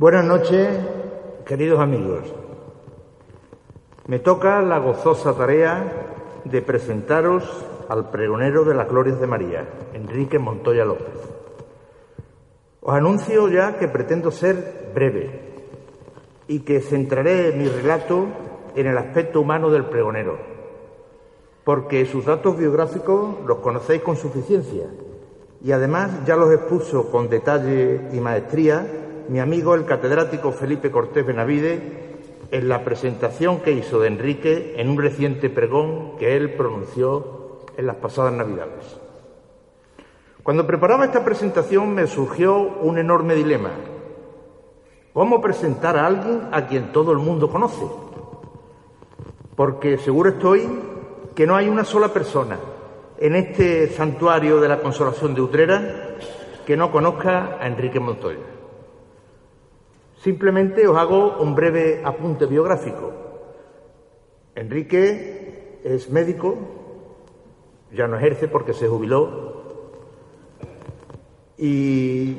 Buenas noches, queridos amigos. Me toca la gozosa tarea de presentaros al pregonero de las glorias de María, Enrique Montoya López. Os anuncio ya que pretendo ser breve y que centraré mi relato en el aspecto humano del pregonero, porque sus datos biográficos los conocéis con suficiencia y además ya los expuso con detalle y maestría mi amigo el catedrático Felipe Cortés Benavide en la presentación que hizo de Enrique en un reciente pregón que él pronunció en las pasadas Navidades. Cuando preparaba esta presentación me surgió un enorme dilema. ¿Cómo presentar a alguien a quien todo el mundo conoce? Porque seguro estoy que no hay una sola persona en este santuario de la Consolación de Utrera que no conozca a Enrique Montoya. Simplemente os hago un breve apunte biográfico. Enrique es médico, ya no ejerce porque se jubiló y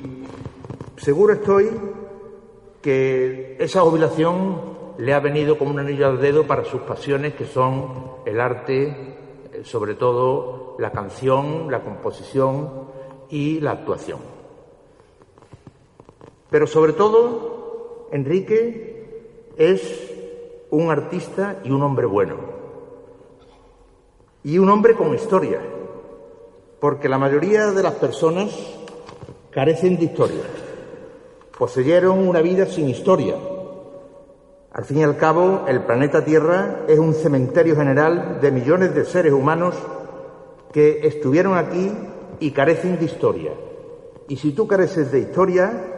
seguro estoy que esa jubilación le ha venido como un anillo al dedo para sus pasiones que son el arte, sobre todo la canción, la composición y la actuación. Pero sobre todo Enrique es un artista y un hombre bueno. Y un hombre con historia, porque la mayoría de las personas carecen de historia. Poseyeron una vida sin historia. Al fin y al cabo, el planeta Tierra es un cementerio general de millones de seres humanos que estuvieron aquí y carecen de historia. Y si tú careces de historia,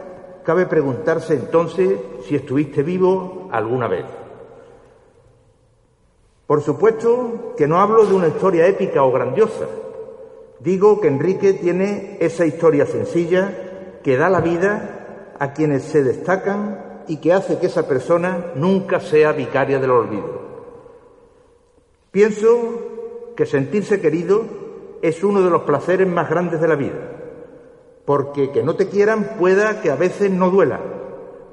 cabe preguntarse entonces si estuviste vivo alguna vez. Por supuesto que no hablo de una historia épica o grandiosa. Digo que Enrique tiene esa historia sencilla que da la vida a quienes se destacan y que hace que esa persona nunca sea vicaria del olvido. Pienso que sentirse querido es uno de los placeres más grandes de la vida porque que no te quieran pueda que a veces no duela,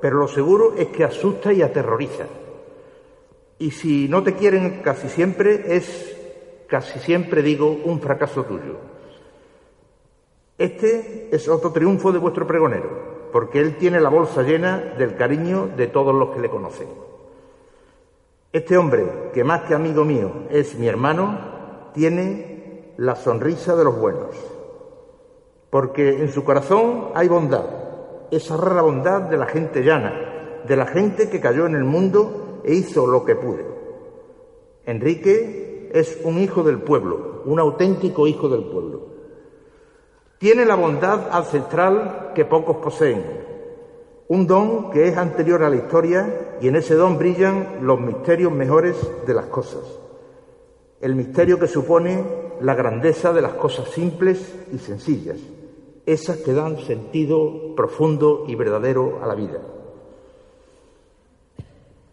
pero lo seguro es que asusta y aterroriza. Y si no te quieren casi siempre, es casi siempre digo un fracaso tuyo. Este es otro triunfo de vuestro pregonero, porque él tiene la bolsa llena del cariño de todos los que le conocen. Este hombre, que más que amigo mío es mi hermano, tiene la sonrisa de los buenos porque en su corazón hay bondad, esa rara bondad de la gente llana, de la gente que cayó en el mundo e hizo lo que pude. Enrique es un hijo del pueblo, un auténtico hijo del pueblo. Tiene la bondad ancestral que pocos poseen, un don que es anterior a la historia y en ese don brillan los misterios mejores de las cosas. El misterio que supone la grandeza de las cosas simples y sencillas esas que dan sentido profundo y verdadero a la vida.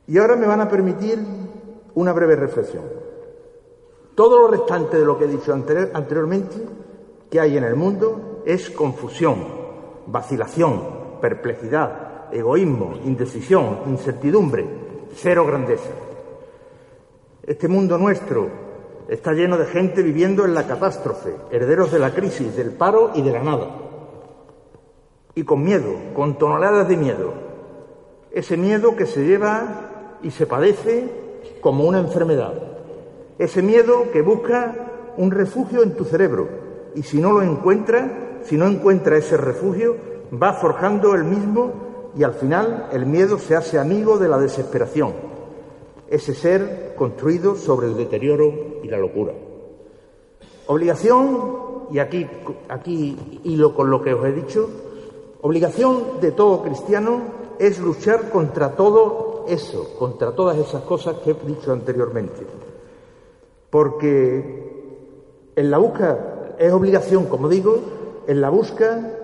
Y ahora me van a permitir una breve reflexión. Todo lo restante de lo que he dicho anteriormente que hay en el mundo es confusión, vacilación, perplejidad, egoísmo, indecisión, incertidumbre, cero grandeza. Este mundo nuestro está lleno de gente viviendo en la catástrofe, herederos de la crisis, del paro y de la nada. Y con miedo, con toneladas de miedo. Ese miedo que se lleva y se padece como una enfermedad. Ese miedo que busca un refugio en tu cerebro y si no lo encuentra, si no encuentra ese refugio, va forjando el mismo y al final el miedo se hace amigo de la desesperación ese ser construido sobre el deterioro y la locura. Obligación, y aquí, aquí hilo con lo que os he dicho, obligación de todo cristiano es luchar contra todo eso, contra todas esas cosas que he dicho anteriormente. Porque en la busca, es obligación, como digo, en la busca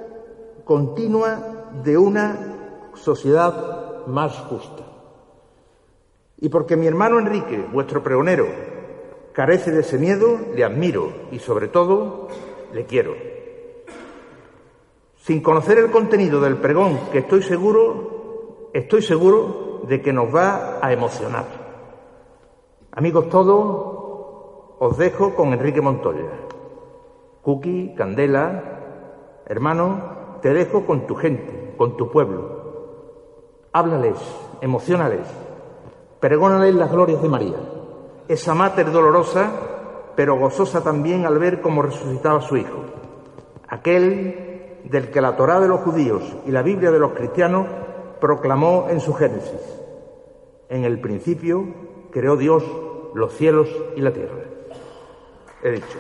continua de una sociedad más justa. Y porque mi hermano Enrique, vuestro pregonero, carece de ese miedo, le admiro y sobre todo le quiero. Sin conocer el contenido del pregón, que estoy seguro estoy seguro de que nos va a emocionar. Amigos todos, os dejo con Enrique Montoya. Cookie, Candela, hermano, te dejo con tu gente, con tu pueblo. Háblales, emocionales, pregónales las glorias de María, esa mater dolorosa, pero gozosa también al ver cómo resucitaba su hijo, aquel del que la Torá de los judíos y la Biblia de los cristianos proclamó en su Génesis. En el principio creó Dios los cielos y la tierra. He dicho.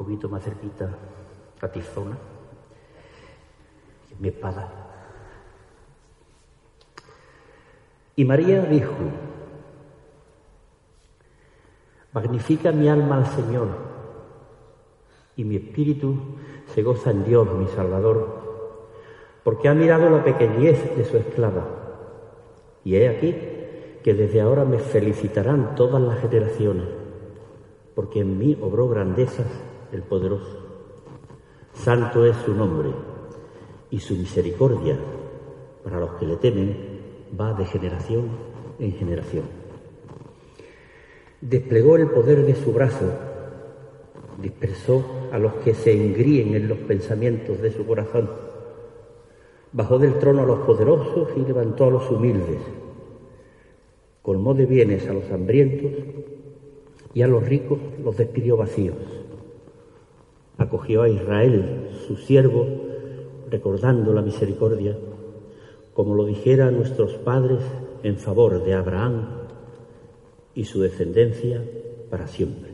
Poquito más cerquita a Tizona, mi espada. Y María dijo, magnifica mi alma al Señor y mi espíritu se goza en Dios, mi Salvador, porque ha mirado la pequeñez de su esclava. Y he aquí que desde ahora me felicitarán todas las generaciones, porque en mí obró grandezas el poderoso. Santo es su nombre, y su misericordia para los que le temen va de generación en generación. Desplegó el poder de su brazo, dispersó a los que se engríen en los pensamientos de su corazón, bajó del trono a los poderosos y levantó a los humildes colmó de bienes a los hambrientos y a los ricos los despidió vacíos. Acogió a Israel, su siervo, recordando la misericordia, como lo dijera nuestros padres en favor de Abraham y su descendencia para siempre.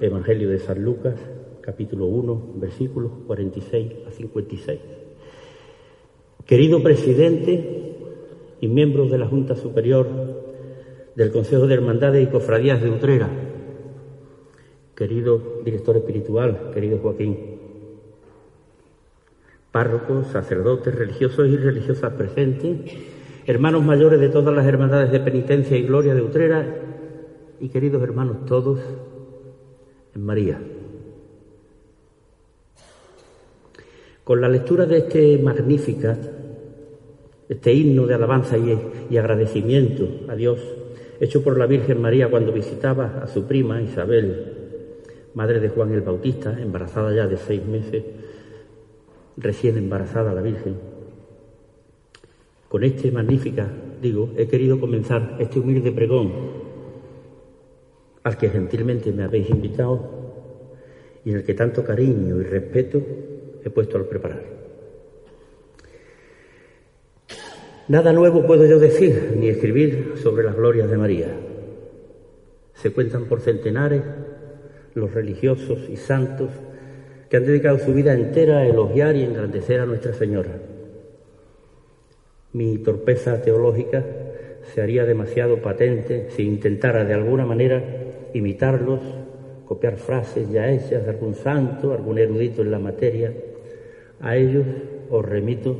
Evangelio de San Lucas, capítulo 1, versículos 46 a 56. Querido presidente y miembros de la Junta Superior del Consejo de Hermandades y Cofradías de Utrera, querido director espiritual, querido Joaquín, párrocos, sacerdotes, religiosos y religiosas presentes, hermanos mayores de todas las hermandades de penitencia y gloria de Utrera y queridos hermanos todos en María. Con la lectura de este magnífica este himno de alabanza y, agradecimiento a Dios, hecho por la Virgen María cuando visitaba a su prima Isabel, madre de Juan el Bautista, embarazada ya de seis meses, recién embarazada la Virgen. Con este magnífica, digo, he querido comenzar este humilde pregón al que gentilmente me habéis invitado y en el que tanto cariño y respeto he puesto al preparar. Nada nuevo puedo yo decir ni escribir sobre las glorias de María. Se cuentan por centenares los religiosos y santos que han dedicado su vida entera a elogiar y engrandecer a Nuestra Señora. Mi torpeza teológica se haría demasiado patente si intentara de alguna manera imitarlos, copiar frases ya hechas de algún santo, algún erudito en la materia. A ellos os remito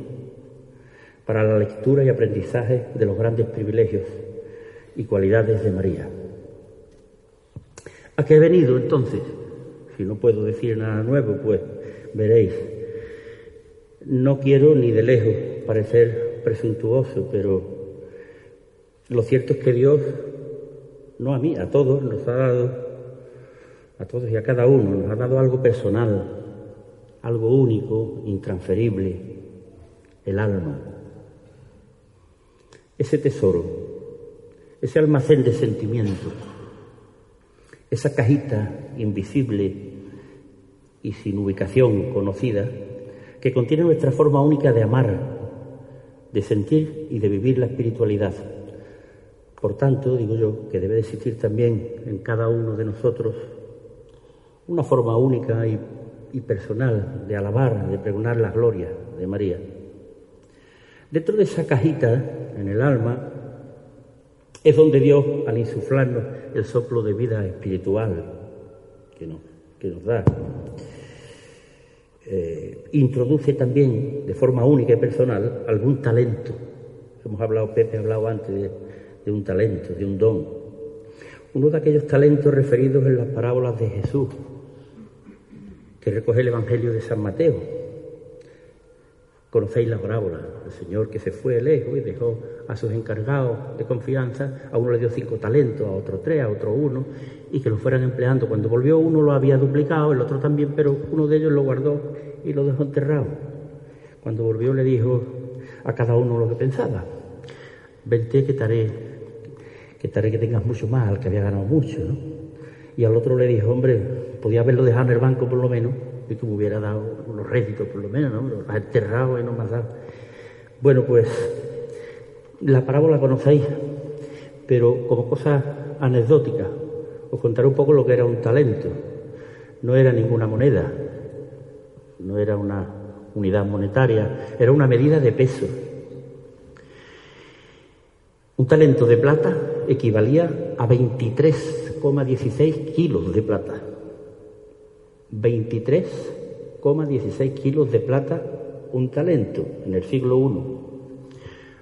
para la lectura y aprendizaje de los grandes privilegios y cualidades de María. ¿A qué he venido entonces? Si no puedo decir nada nuevo, pues veréis. No quiero ni de lejos parecer presuntuoso, pero lo cierto es que Dios, no a mí, a todos, nos ha dado, a todos y a cada uno, nos ha dado algo personal, algo único, intransferible, el alma ese tesoro, ese almacén de sentimientos, esa cajita invisible y sin ubicación conocida que contiene nuestra forma única de amar, de sentir y de vivir la espiritualidad. Por tanto, digo yo, que debe de existir también en cada uno de nosotros una forma única y, y personal de alabar, de pregonar la gloria de María. Dentro de esa cajita, en el alma, es donde Dios, al insuflarnos el soplo de vida espiritual que nos, que nos da, eh, introduce también de forma única y personal algún talento. Hemos hablado, Pepe ha hablado antes de, de un talento, de un don. Uno de aquellos talentos referidos en las parábolas de Jesús, que recoge el Evangelio de San Mateo Conocéis la parábola, el Señor que se fue lejos y dejó a sus encargados de confianza, a uno le dio cinco talentos, a otro tres, a otro uno, y que lo fueran empleando. Cuando volvió uno lo había duplicado, el otro también, pero uno de ellos lo guardó y lo dejó enterrado. Cuando volvió le dijo a cada uno lo que pensaba. Vente que taré, que taré que tengas mucho más, al que había ganado mucho, ¿no? Y al otro le dijo, hombre, podía haberlo dejado en el banco por lo menos, y que me hubiera dado unos réditos por lo menos, ¿no? Los has enterrado y no me has dado. Bueno, pues la parábola conocéis, pero como cosa anecdótica, os contaré un poco lo que era un talento. no era ninguna moneda, no era una unidad monetaria, era una medida de peso. Un talento de plata equivalía a 23,16 kilos de plata. 23,16 kilos de plata un talento en el siglo I,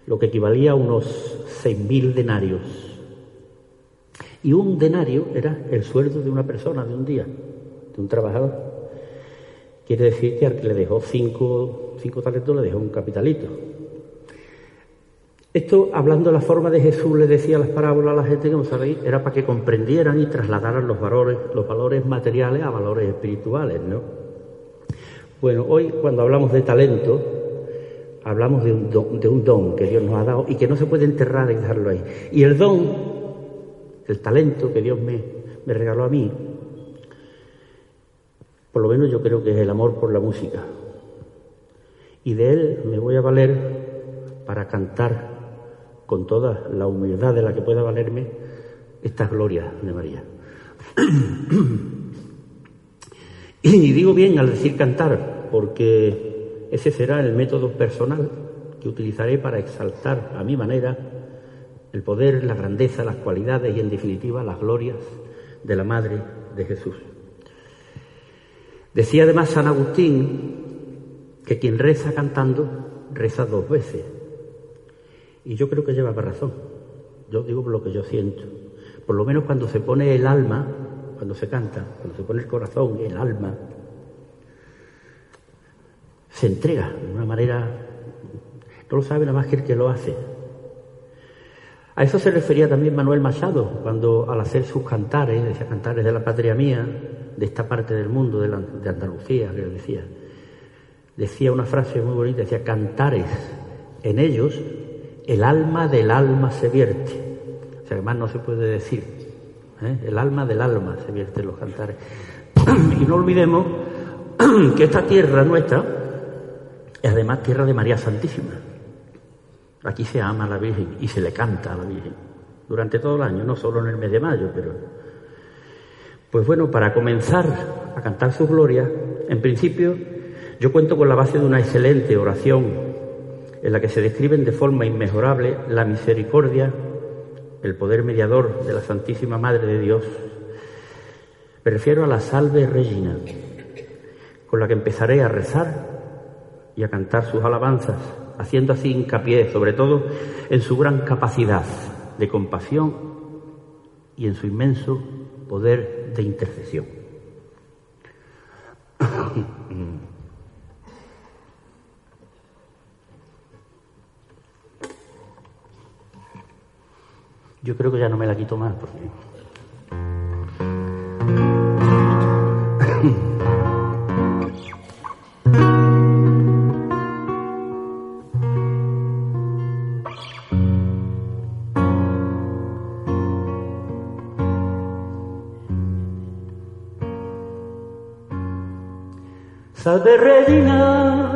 lo que equivalía a unos 6.000 denarios. Y un denario era el sueldo de una persona de un día, de un trabajador. Quiere decir que al que le dejó cinco, cinco talentos le dejó un capitalito. Esto, hablando de la forma de Jesús, le decía las parábolas a la gente que no sabéis, era para que comprendieran y trasladaran los valores, los valores materiales a valores espirituales, ¿no? Bueno, hoy cuando hablamos de talento, hablamos de un, don, que Dios nos ha dado y que no se puede enterrar y dejarlo ahí. Y el don, el talento que Dios me, me regaló a mí, por lo menos yo creo que es el amor por la música. Y de él me voy a valer para cantar con toda la humildad de la que pueda valerme, estas glorias de María. y digo bien al decir cantar, porque ese será el método personal que utilizaré para exaltar a mi manera el poder, la grandeza, las cualidades y en definitiva las glorias de la Madre de Jesús. Decía además San Agustín que quien reza cantando reza dos veces. Y yo creo que lleva razón. Yo digo lo que yo siento. Por lo menos cuando se pone el alma, cuando se canta, cuando se pone el corazón, el alma, se entrega de una manera, no lo sabe nada más que el que lo hace. A eso se refería también Manuel Machado, cuando al hacer sus cantares, decía cantares de la patria mía, de esta parte del mundo, de, de Andalucía, que decía, decía una frase muy bonita, decía, cantares en ellos el alma del alma se vierte. O sea, además no se puede decir. ¿eh? El alma del alma se vierte en los cantares. y no olvidemos que esta tierra nuestra además tierra de María Santísima. Aquí se ama a la Virgen y se le canta a la Virgen durante todo el año, no solo en el mes de mayo, pero... Pues bueno, para comenzar a cantar su gloria, en principio yo cuento con la base de una excelente oración en la que se describen de forma inmejorable la misericordia, el poder mediador de la Santísima Madre de Dios. Me refiero a la Salve Regina, con la que empezaré a rezar y a cantar sus alabanzas, haciendo así hincapié sobre todo en su gran capacidad de compasión y en su inmenso poder de intercesión. Yo creo que ya no me la quito más porque... Salve Regina,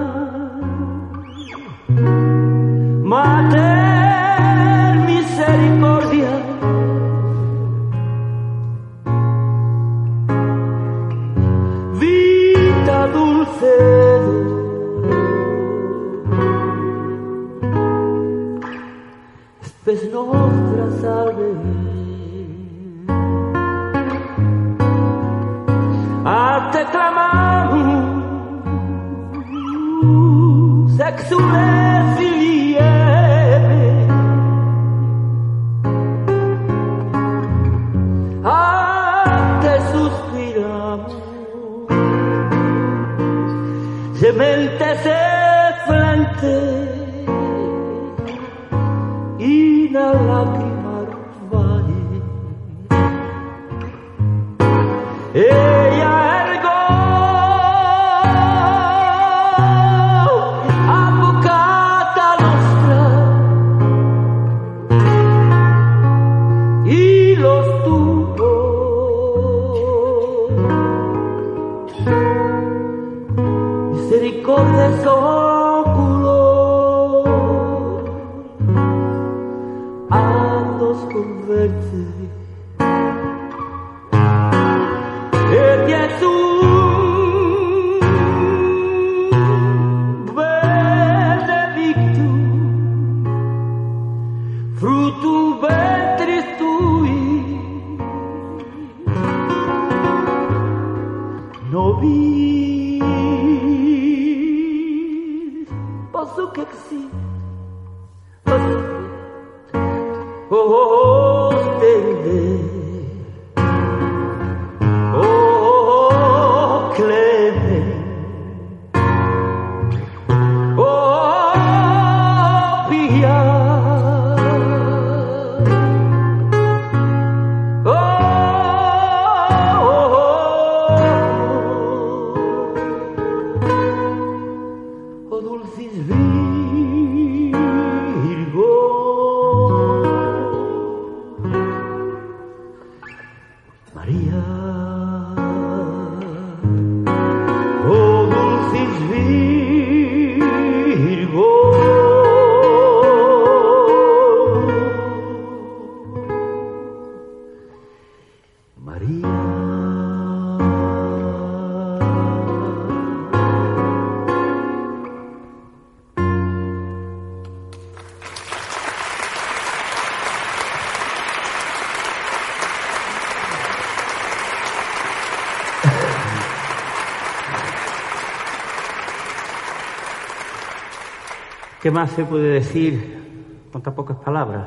¿Qué más se puede decir con tan pocas palabras?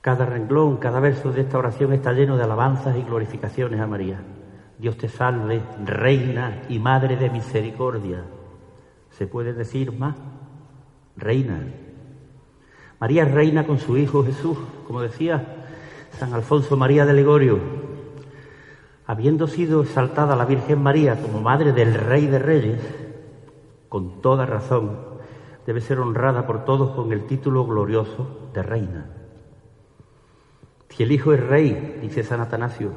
Cada renglón, cada verso de esta oración está lleno de alabanzas y glorificaciones a María. Dios te salve, reina y madre de misericordia. ¿Se puede decir más? Reina. María reina con su Hijo Jesús, como decía San Alfonso María de Legorio. Habiendo sido exaltada la Virgen María como madre del Rey de Reyes, con toda razón, debe ser honrada por todos con el título glorioso de reina. Si el Hijo es rey, dice San Atanasio,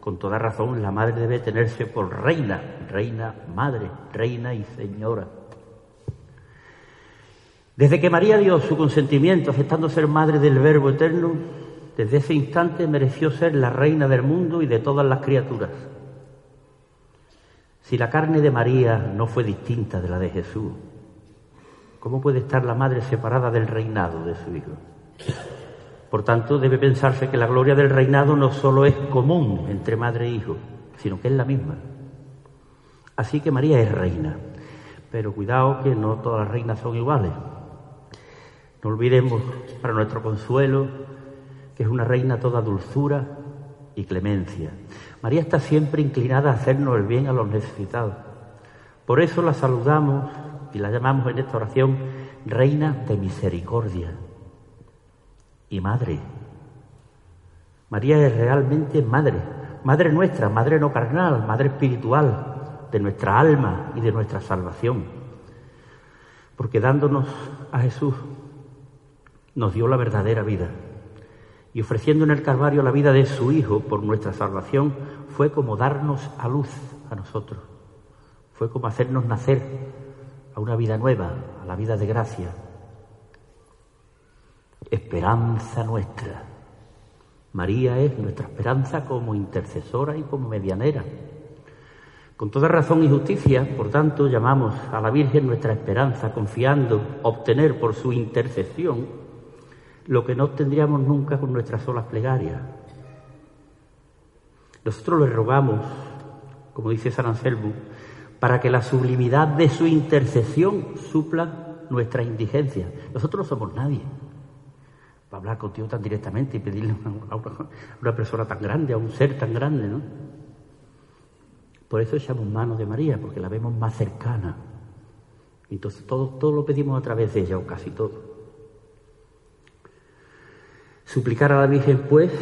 con toda razón la madre debe tenerse por reina, reina, madre, reina y señora. Desde que María dio su consentimiento aceptando ser madre del Verbo Eterno, desde ese instante mereció ser la reina del mundo y de todas las criaturas. Si la carne de María no fue distinta de la de Jesús, ¿cómo puede estar la madre separada del reinado de su Hijo? Por tanto, debe pensarse que la gloria del reinado no solo es común entre madre e hijo, sino que es la misma. Así que María es reina, pero cuidado que no todas las reinas son iguales. No olvidemos, para nuestro consuelo, que es una reina toda dulzura y clemencia. María está siempre inclinada a hacernos el bien a los necesitados. Por eso la saludamos y la llamamos en esta oración Reina de Misericordia y Madre. María es realmente Madre, Madre nuestra, Madre no carnal, Madre espiritual de nuestra alma y de nuestra salvación. Porque dándonos a Jesús nos dio la verdadera vida y ofreciendo en el Calvario la vida de su Hijo por nuestra salvación, fue como darnos a luz a nosotros, fue como hacernos nacer a una vida nueva, a la vida de gracia. Esperanza nuestra. María es nuestra esperanza como intercesora y como medianera. Con toda razón y justicia, por tanto, llamamos a la Virgen nuestra esperanza, confiando obtener por su intercesión lo que no obtendríamos nunca con nuestras solas plegarias. Nosotros le rogamos, como dice San Anselmo, para que la sublimidad de su intercesión supla nuestra indigencia. Nosotros no somos nadie para hablar contigo tan directamente y pedirle a una, persona tan grande, a un ser tan grande, ¿no? Por eso echamos mano de María, porque la vemos más cercana. Entonces todo, todo lo pedimos a través de ella, o casi todo. Suplicar a la Virgen, pues,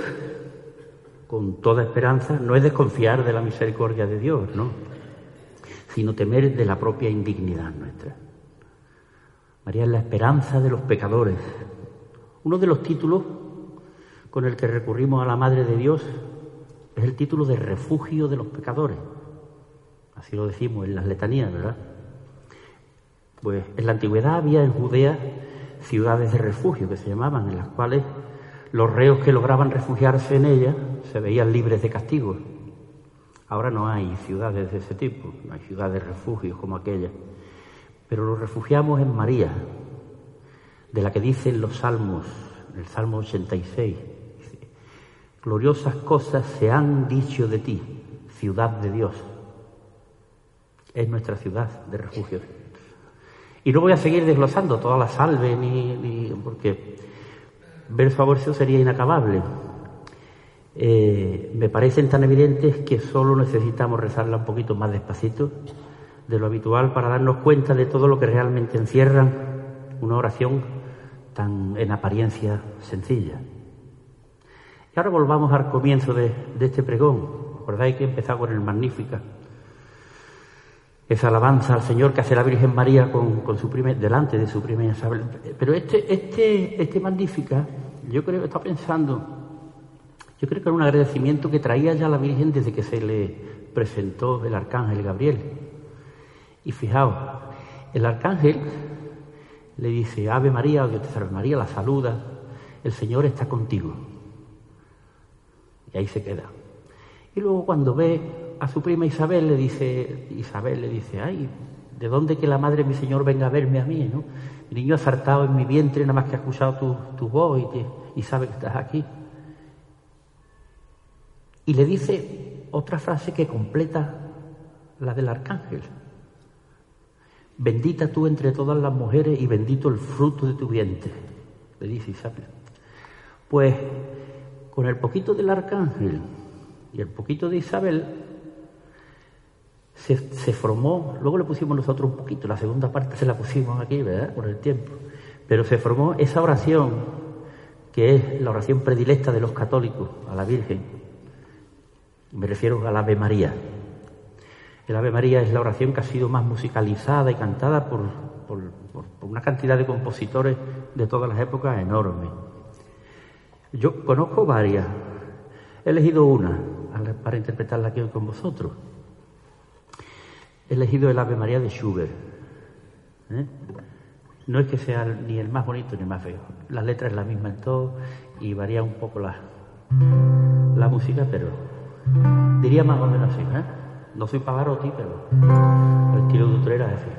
con toda esperanza, no es desconfiar de la misericordia de Dios, ¿no? Sino temer de la propia indignidad nuestra. María es la esperanza de los pecadores. Uno de los títulos con el que recurrimos a la Madre de Dios es el título de refugio de los pecadores. Así lo decimos en las letanías, ¿verdad? Pues en la antigüedad había en Judea ciudades de refugio que se llamaban, en las cuales los reos que lograban refugiarse en ellas se veían libres de castigo. Ahora no hay ciudades de ese tipo, no hay ciudades de refugio como aquella. Pero nos refugiamos en María, de la que dicen los salmos, en el Salmo 86. Dice, Gloriosas cosas se han dicho de ti, ciudad de Dios. Es nuestra ciudad de refugio. Y no voy a seguir desglosando toda la salve, ni, porque verso a verso sería inacabable. Eh, me parecen tan evidentes que solo necesitamos rezarla un poquito más despacito de lo habitual para darnos cuenta de todo lo que realmente encierra una oración tan en apariencia sencilla. Y ahora volvamos al comienzo de, este pregón. ¿Recordáis que empezaba con el Magnífica? Esa alabanza al Señor que hace la Virgen María con, su primer, delante de su primera Isabel. Pero este, este, este Magnífica, yo creo que está pensando yo creo que era un agradecimiento que traía ya la Virgen desde que se le presentó el arcángel Gabriel. Y fijaos, el arcángel le dice, Ave María, o Dios te salve María, la saluda, el Señor está contigo. Y ahí se queda. Y luego cuando ve a su prima Isabel, le dice, Isabel le dice, ay, ¿de dónde que la madre de mi Señor venga a verme a mí? ¿no? Niño ha saltado en mi vientre, nada más que ha escuchado tu, tu voz y, y sabe que estás aquí. Y le dice otra frase que completa la del arcángel. Bendita tú entre todas las mujeres y bendito el fruto de tu vientre, le dice Isabel. Pues con el poquito del arcángel y el poquito de Isabel se, formó, luego le pusimos nosotros un poquito, la segunda parte se la pusimos aquí, ¿verdad? Por el tiempo. Pero se formó esa oración, que es la oración predilecta de los católicos a la Virgen, me refiero al Ave María. El Ave María es la oración que ha sido más musicalizada y cantada por, una cantidad de compositores de todas las épocas enorme. Yo conozco varias. He elegido una para interpretarla aquí con vosotros. He elegido el Ave María de Schubert. ¿eh? No es que sea ni el más bonito ni el más feo. La letra es la misma en todo y varía un poco la, la música, pero Diría más o menos ¿eh? No soy Pavarotti, pero el estilo de Utrera es así.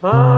Ah.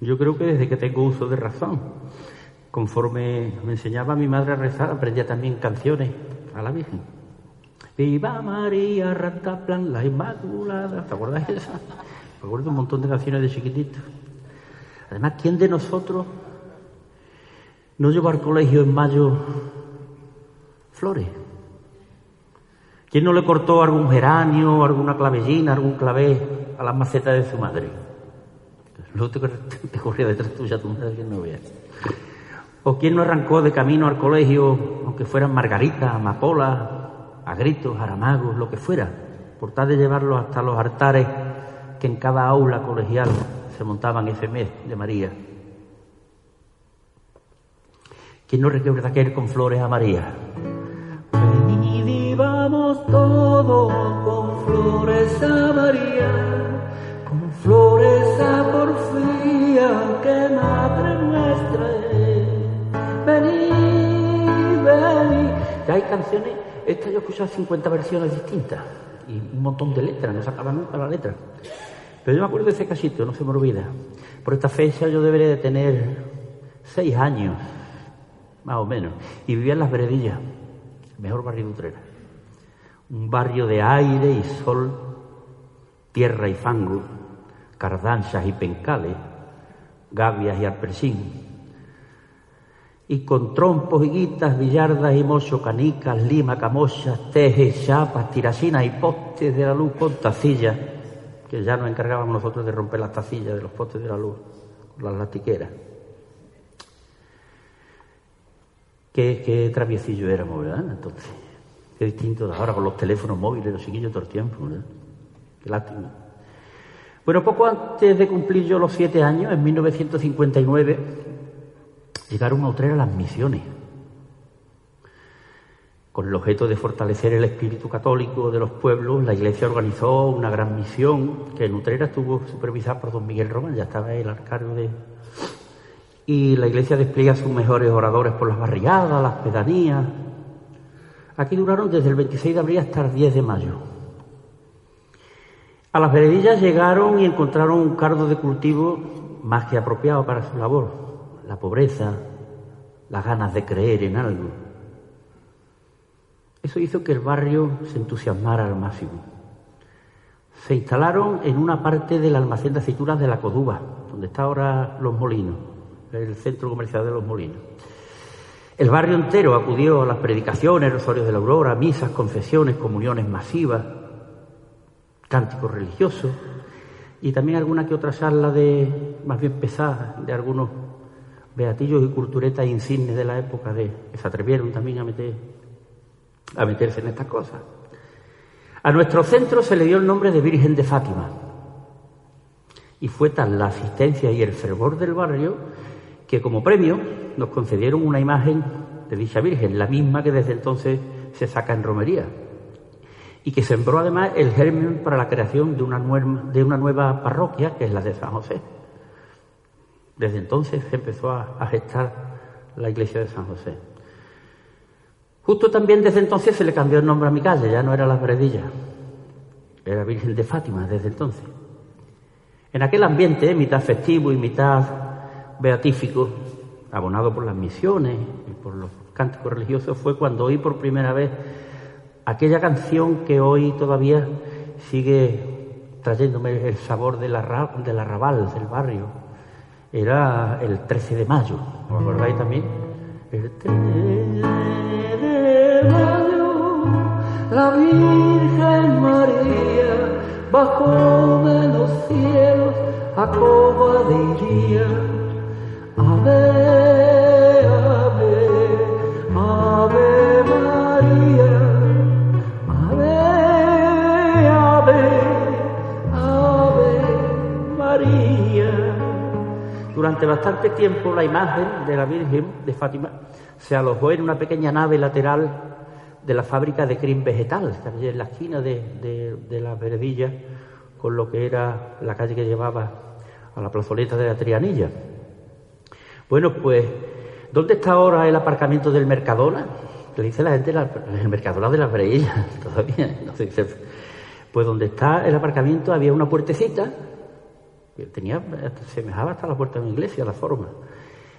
Yo creo que desde que tengo uso de razón. Conforme me enseñaba mi madre a rezar, aprendía también canciones a la Virgen. Viva María Rataplan, la Inmaculada. ¿Te acuerdas de esa? Me acuerdo un montón de canciones de chiquitito. Además, ¿quién de nosotros no lleva al colegio en mayo flores. ¿Quién no le cortó algún geranio, alguna clavellina, algún clavé a las macetas de su madre? Te, te corría detrás tuya tu madre que no vea. ¿O quién no arrancó de camino al colegio, aunque fueran margaritas, amapolas, a gritos, aramagos, lo que fuera, por tal de llevarlos hasta los altares que en cada aula colegial se montaban ese mes de María? ¿Quién no recuerda aquel con flores a María? vamos todos con flores a María, Porfía, que madre nuestra es. Vení, vení. Ya hay canciones, esta yo he escuchado 50 versiones distintas y un montón de letras, no se acaba nunca la letra. Pero yo me acuerdo de ese casito, no se me olvida. Por esta fecha yo debería de tener seis años, más o menos, y vivía en Las Veredillas, mejor barrio de Utrera un barrio de aire y sol, tierra y fango, cardanchas y pencales, gavias y arpresín, y con trompos y guitas, billardas y mocho, canicas, lima, camochas, tejes, chapas, tirasinas y postes de la luz con tacillas, que ya nos encargábamos nosotros de romper las tacillas de los postes de la luz, con las latiqueras. Qué, qué traviecillo éramos, ¿verdad? Entonces. Qué distinto de ahora con los teléfonos móviles, los chiquillos todo el tiempo. ¿no? Qué lástima. Bueno, poco antes de cumplir yo los siete años, en 1959, llegaron a Utrera las misiones, con el objeto de fortalecer el espíritu católico de los pueblos. La Iglesia organizó una gran misión que en Utrera estuvo supervisada por don Miguel Román, ya estaba él al cargo de... Y la Iglesia despliega sus mejores oradores por las barriadas, las pedanías, Aquí duraron desde el 26 de abril hasta el 10 de mayo. A las veredillas llegaron y encontraron un cardo de cultivo más que apropiado para su labor, la pobreza, las ganas de creer en algo. Eso hizo que el barrio se entusiasmara al máximo. Se instalaron en una parte del almacén de aceitunas de la Coduba, donde está ahora Los Molinos, el centro comercial de Los Molinos. El barrio entero acudió a las predicaciones, rosarios de la aurora, misas, confesiones, comuniones masivas, cánticos religiosos y también alguna que otra charla de, más bien pesada, de algunos beatillos y culturetas insignes de la época de, que se atrevieron también a, meter, a meterse en estas cosas. A nuestro centro se le dio el nombre de Virgen de Fátima. Y fue tan la asistencia y el fervor del barrio que como premio nos concedieron una imagen de dicha Virgen, la misma que desde entonces se saca en romería, y que sembró además el germen para la creación de una, nueva, de una nueva parroquia, que es la de San José. Desde entonces se empezó a, gestar la iglesia de San José. Justo también desde entonces se le cambió el nombre a mi calle, ya no era Las Veredillas, era Virgen de Fátima desde entonces. En aquel ambiente, mitad festivo y mitad beatífico, abonado por las misiones y por los cánticos religiosos, fue cuando oí por primera vez aquella canción que hoy todavía sigue trayéndome el sabor del, del arrabal del barrio. Era el 13 de mayo, ¿os acordáis también? El 13 de mayo, la Virgen María bajó de los cielos a cómo diría Ave, ave, ave. durante bastante tiempo la imagen de la Virgen de Fátima se alojó en una pequeña nave lateral de la fábrica de crin vegetal, que en la esquina de, de, la veredilla, con lo que era la calle que llevaba a la plazoleta de la Trianilla. Bueno, pues, ¿dónde está ahora el aparcamiento del Mercadona? Le dice la gente el Mercadona de las Veredillas, todavía. No sé, pues donde está el aparcamiento había una puertecita tenía, semejaba hasta la puerta de una iglesia, la forma.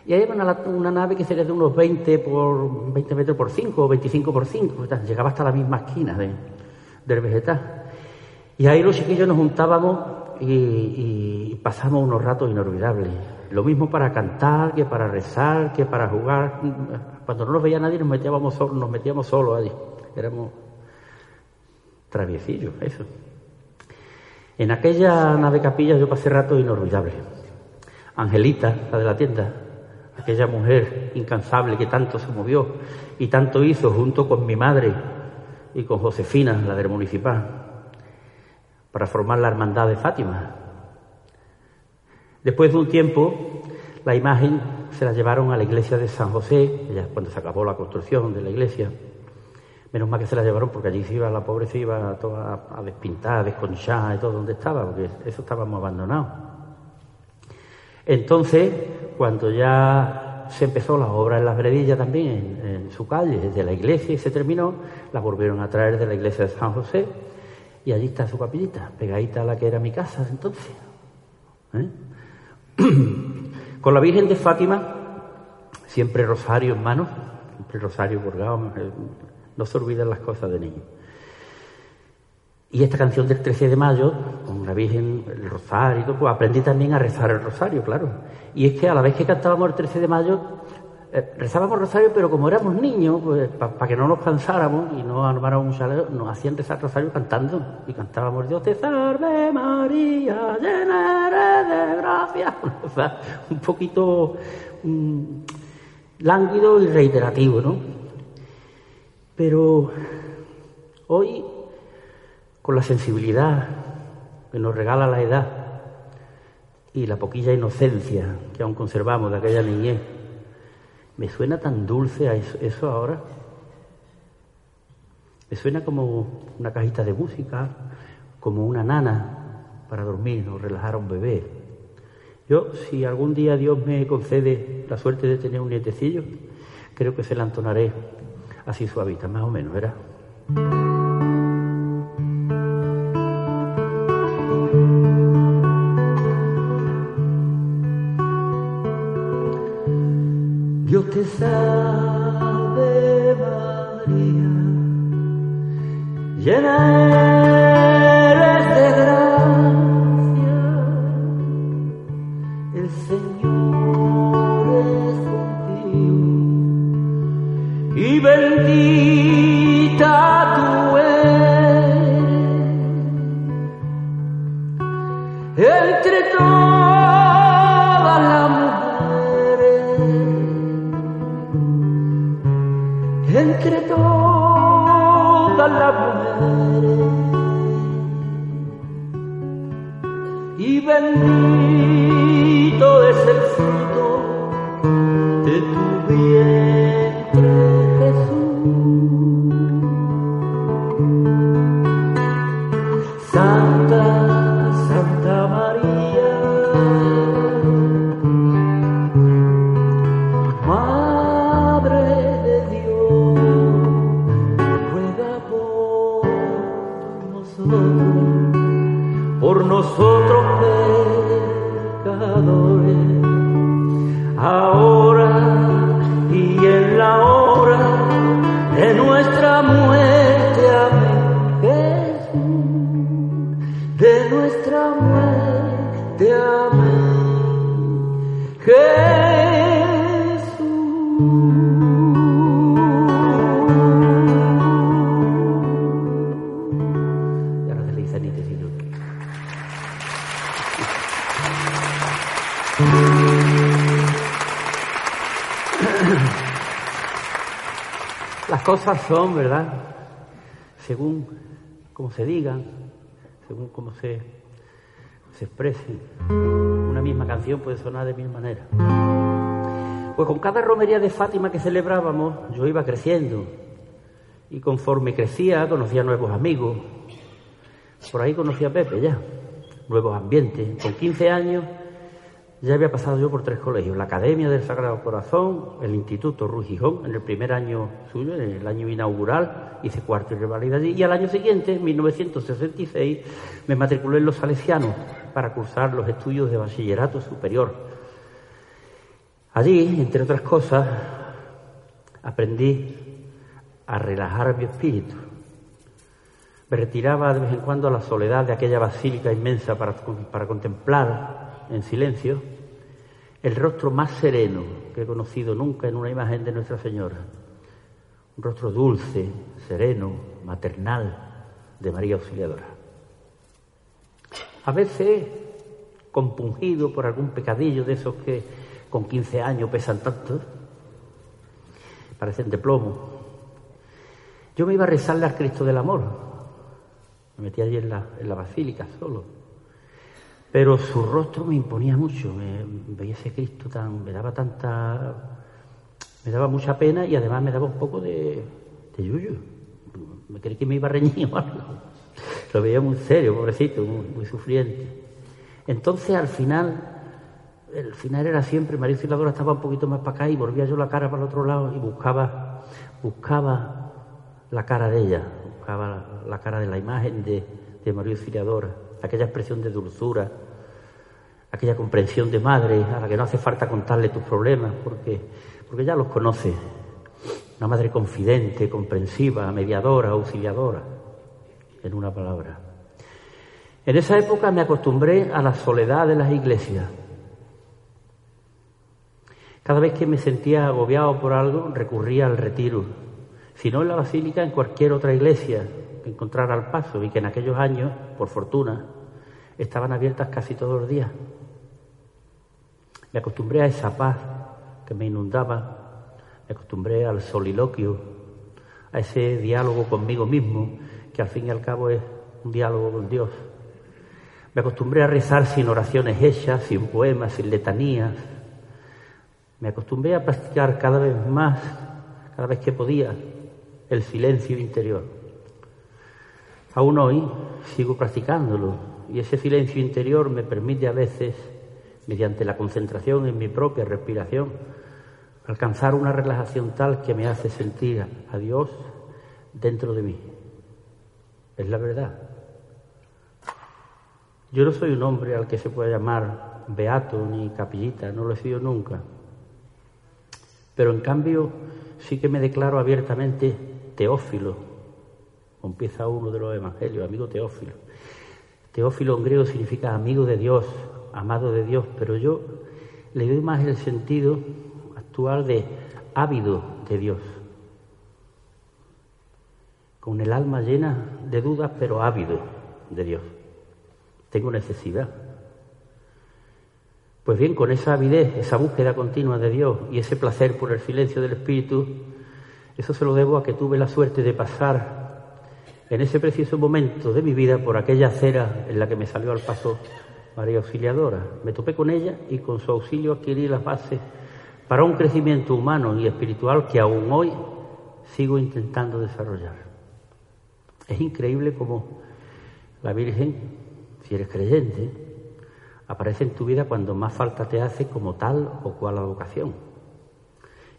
Y ahí una, una nave que sería de unos 20 por 20 metros por 5 o 25 por 5, llegaba hasta la misma esquina de, del vegetal. Y ahí los chiquillos nos juntábamos y, pasamos unos ratos inolvidables. Lo mismo para cantar, que para rezar, que para jugar. Cuando no nos veía nadie nos metíamos solos, nos metíamos solos allí. Éramos traviesillos, eso. En aquella nave capilla yo pasé ratos inolvidables. Angelita, la de la tienda, aquella mujer incansable que tanto se movió y tanto hizo junto con mi madre y con Josefina, la del municipal, para formar la hermandad de Fátima. Después de un tiempo, la imagen se la llevaron a la iglesia de San José, ya cuando se acabó la construcción de la iglesia. Menos mal que se la llevaron porque allí se iba, la pobre se iba toda a despintar, a desconchar y todo donde estaba, porque eso estábamos abandonados. Entonces, cuando ya se empezó la obra en las Bredillas también, en, su calle, desde la iglesia y se terminó, la volvieron a traer de la iglesia de San José y allí está su capillita, pegadita a la que era mi casa entonces. ¿eh? Con la Virgen de Fátima, siempre rosario en mano, siempre rosario borgado, no se olvidan las cosas de niño. Y esta canción del 13 de mayo, con la Virgen, el rosario y todo, pues aprendí también a rezar el rosario, claro. Y es que a la vez que cantábamos el 13 de mayo, eh, rezábamos rosario, pero como éramos niños, pues para que no nos cansáramos y no armáramos un salero, nos hacían rezar rosario cantando. Y cantábamos Dios te salve María, llena de gracia. o sea, un poquito mm, lánguido y reiterativo, ¿no? Pero hoy con la sensibilidad que nos regala la edad y la poquilla inocencia que aún conservamos de aquella niñez. Me suena tan dulce a eso, ahora. Me suena como una cajita de música, como una nana para dormir o relajar a un bebé. Yo, si algún día Dios me concede la suerte de tener un nietecillo, creo que se la entonaré así suavita, más o menos, ¿verdad? Dios te salve María, Las cosas son, ¿verdad? Según como se digan, según como se, se expresen. Una misma canción puede sonar de mil maneras. Pues con cada romería de Fátima que celebrábamos, yo iba creciendo. Y conforme crecía, conocía nuevos amigos. Por ahí conocí a Pepe ya, nuevos ambientes. Con 15 años ya había pasado yo por tres colegios, la Academia del Sagrado Corazón, el Instituto Rujijón, en el primer año suyo, en el año inaugural, hice cuarto y revalida allí, y al año siguiente, en 1966, me matriculé en los Salesianos para cursar los estudios de bachillerato superior. Allí, entre otras cosas, aprendí a relajar mi espíritu. Me retiraba de vez en cuando a la soledad de aquella basílica inmensa para, para contemplar en silencio, el rostro más sereno que he conocido nunca en una imagen de Nuestra Señora. Un rostro dulce, sereno, maternal de María Auxiliadora. A veces compungido por algún pecadillo de esos que con 15 años pesan tanto, parecen de plomo. Yo me iba a rezarle al Cristo del Amor. Me metí allí en la, en la basílica solo pero su rostro me imponía mucho, me, veía ese Cristo tan, me daba tanta, me daba mucha pena y además me daba un poco de, de yuyu. Me creí que me iba a reñir o algo. Lo veía muy serio, pobrecito, muy, sufriente. Entonces al final, el final era siempre, María Auxiliadora estaba un poquito más para acá y volvía yo la cara para el otro lado y buscaba, buscaba la cara de ella, buscaba la, cara de la imagen de, de María Auxiliadora aquella expresión de dulzura, aquella comprensión de madre a la que no hace falta contarle tus problemas porque, porque ya los conoce. Una madre confidente, comprensiva, mediadora, auxiliadora, en una palabra. En esa época me acostumbré a la soledad de las iglesias. Cada vez que me sentía agobiado por algo, recurría al retiro. Si no en la basílica, en cualquier otra iglesia, encontrar al paso y que en aquellos años, por fortuna, estaban abiertas casi todos los días. Me acostumbré a esa paz que me inundaba, me acostumbré al soliloquio, a ese diálogo conmigo mismo, que al fin y al cabo es un diálogo con Dios. Me acostumbré a rezar sin oraciones hechas, sin poemas, sin letanías. Me acostumbré a practicar cada vez más, cada vez que podía, el silencio interior. Aún hoy sigo practicándolo y ese silencio interior me permite a veces, mediante la concentración en mi propia respiración, alcanzar una relajación tal que me hace sentir a Dios dentro de mí. Es la verdad. Yo no soy un hombre al que se pueda llamar beato ni capillita, no lo he sido nunca. Pero en cambio sí que me declaro abiertamente teófilo, empieza uno de los evangelios, amigo Teófilo. Teófilo en griego significa amigo de Dios, amado de Dios, pero yo le doy más el sentido actual de ávido de Dios. Con el alma llena de dudas, pero ávido de Dios. Tengo necesidad. Pues bien, con esa avidez, esa búsqueda continua de Dios y ese placer por el silencio del Espíritu, eso se lo debo a que tuve la suerte de pasar en ese preciso momento de mi vida por aquella acera en la que me salió al paso María Auxiliadora. Me topé con ella y con su auxilio adquirí las bases para un crecimiento humano y espiritual que aún hoy sigo intentando desarrollar. Es increíble cómo la Virgen, si eres creyente, aparece en tu vida cuando más falta te hace como tal o cual vocación.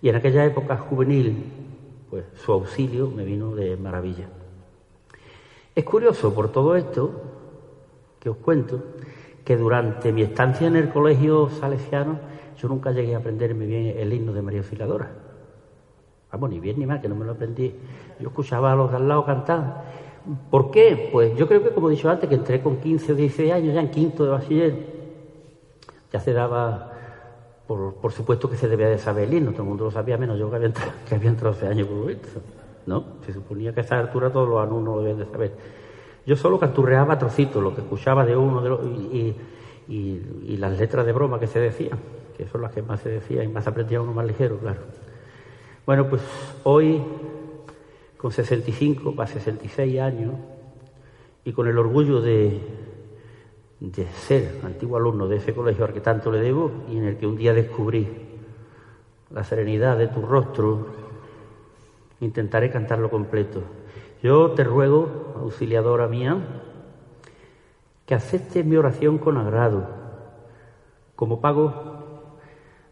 Y en aquella época juvenil, pues su auxilio me vino de maravilla. Es curioso por todo esto que os cuento que durante mi estancia en el colegio salesiano yo nunca llegué a aprenderme bien el himno de María Auxiliadora. Vamos, ni bien ni mal, que no me lo aprendí. Yo escuchaba a los de al lado cantar. ¿Por qué? Pues yo creo que, como he dicho antes, que entré con 15 o 16 años, ya en quinto de bachiller, ya se daba, por, supuesto que se debía de saber el himno, todo el mundo lo sabía, menos yo que había entrado, que había entrado hace años por esto. ¿No? Se suponía que a esa altura todos los alumnos lo debían de saber. Yo solo canturreaba trocitos, lo que escuchaba de uno de los, y, las letras de broma que se decían, que son las que más se decían y más aprendía uno más ligero, claro. Bueno, pues hoy, con 65 para 66 años, y con el orgullo de, de ser antiguo alumno de ese colegio al que tanto le debo y en el que un día descubrí la serenidad de tu rostro, intentaré cantarlo completo. Yo te ruego, auxiliadora mía, que aceptes mi oración con agrado, como pago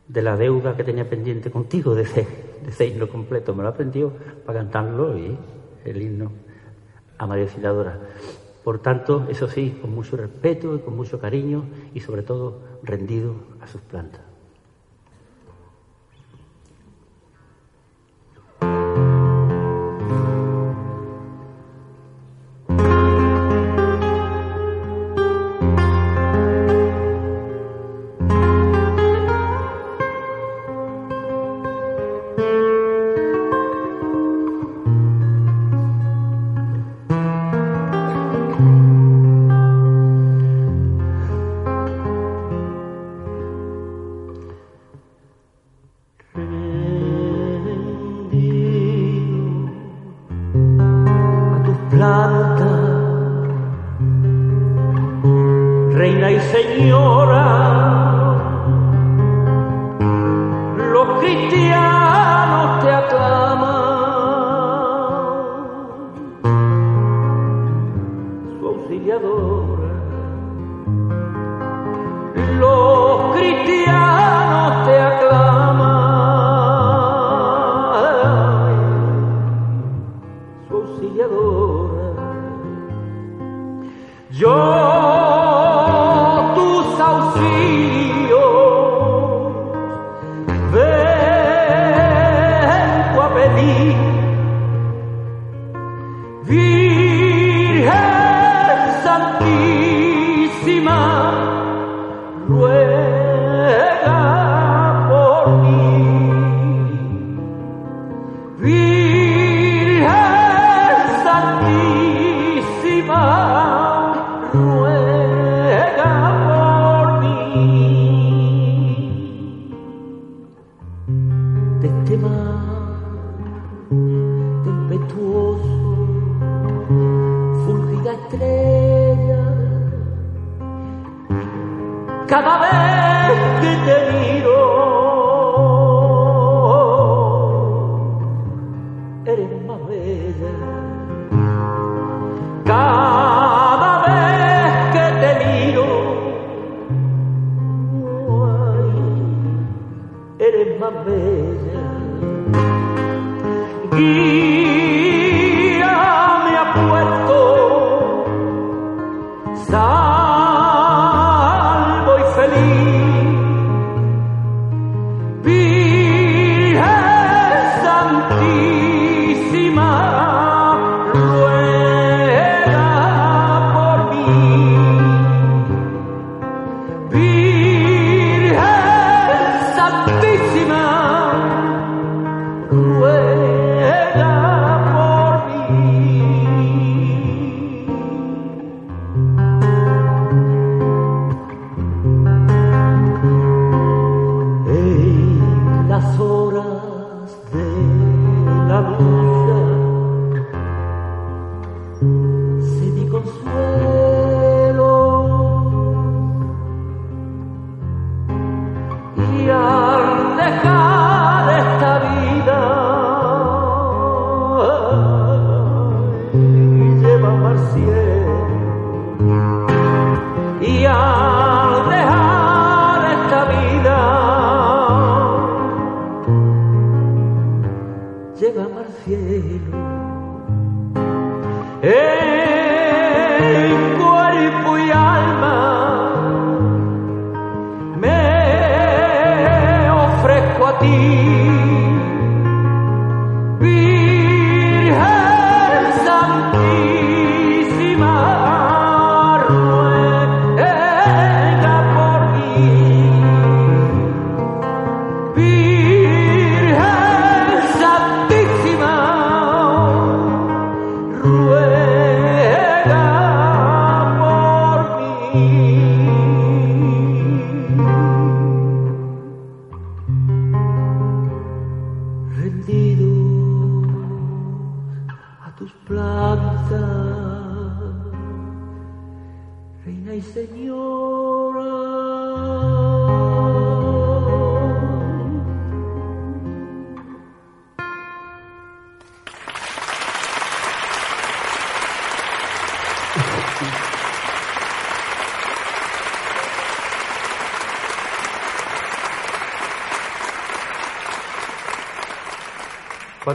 de la deuda que tenía pendiente contigo de ese, himno completo. Me lo aprendió para cantarlo y el himno a María Auxiliadora. Por tanto, eso sí, con mucho respeto y con mucho cariño y sobre todo rendido a sus plantas.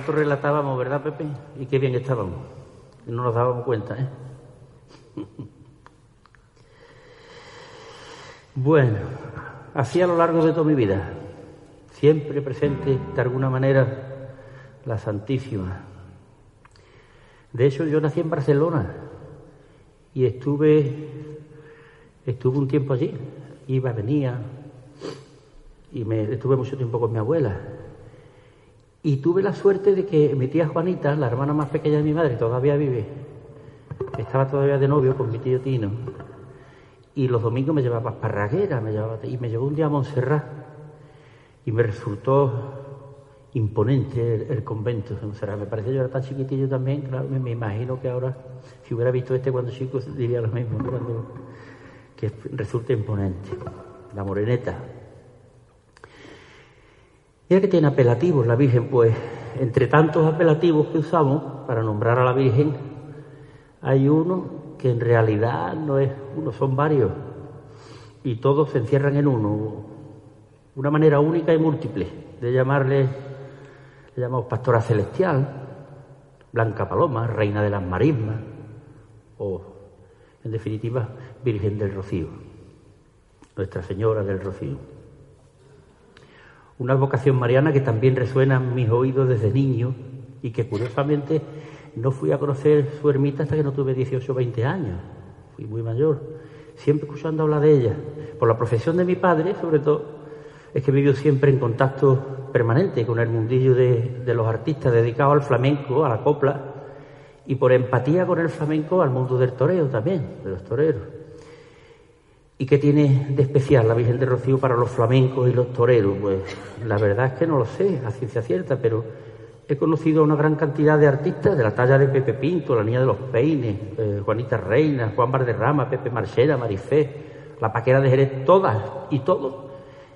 ¿Cuánto relatábamos, verdad, Pepe? Y qué bien estábamos. No nos dábamos cuenta, ¿eh? Bueno, así a lo largo de toda mi vida, siempre presente de alguna manera la Santísima. De hecho, yo nací en Barcelona y estuve, estuve un tiempo allí, iba, venía, y me estuve mucho tiempo con mi abuela. Y tuve la suerte de que mi tía Juanita, la hermana más pequeña de mi madre, todavía vive, estaba todavía de novio con mi tío Tino, y los domingos me llevaba a Parraguera, me llevaba, y me llevó un día a Montserrat, y me resultó imponente el, convento de Montserrat. Me parece yo era tan chiquitillo también, claro, me, imagino que ahora, si hubiera visto este cuando chico, diría lo mismo, cuando, que resulta imponente. La moreneta. Ya que tiene apelativos la Virgen, pues entre tantos apelativos que usamos para nombrar a la Virgen, hay uno que en realidad no es uno, son varios, y todos se encierran en uno. Una manera única y múltiple de llamarle, le llamamos pastora celestial, Blanca Paloma, reina de las marismas, o en definitiva, Virgen del Rocío, Nuestra Señora del Rocío. Una vocación mariana que también resuena en mis oídos desde niño y que curiosamente no fui a conocer su ermita hasta que no tuve 18 o 20 años. Fui muy mayor. Siempre escuchando hablar de ella. Por la profesión de mi padre, sobre todo, es que vivió siempre en contacto permanente con el mundillo de, de los artistas dedicados al flamenco, a la copla, y por empatía con el flamenco al mundo del toreo también, de los toreros. ¿Y qué tiene de especial la Virgen de Rocío para los flamencos y los toreros? Pues la verdad es que no lo sé, a ciencia cierta, pero He conocido a una gran cantidad de artistas de la talla de Pepe Pinto, la Niña de los Peines, eh, Juanita Reina, Juan Barderrama, Pepe Marchera, Marifé, la Paquera de Jerez, todas y todos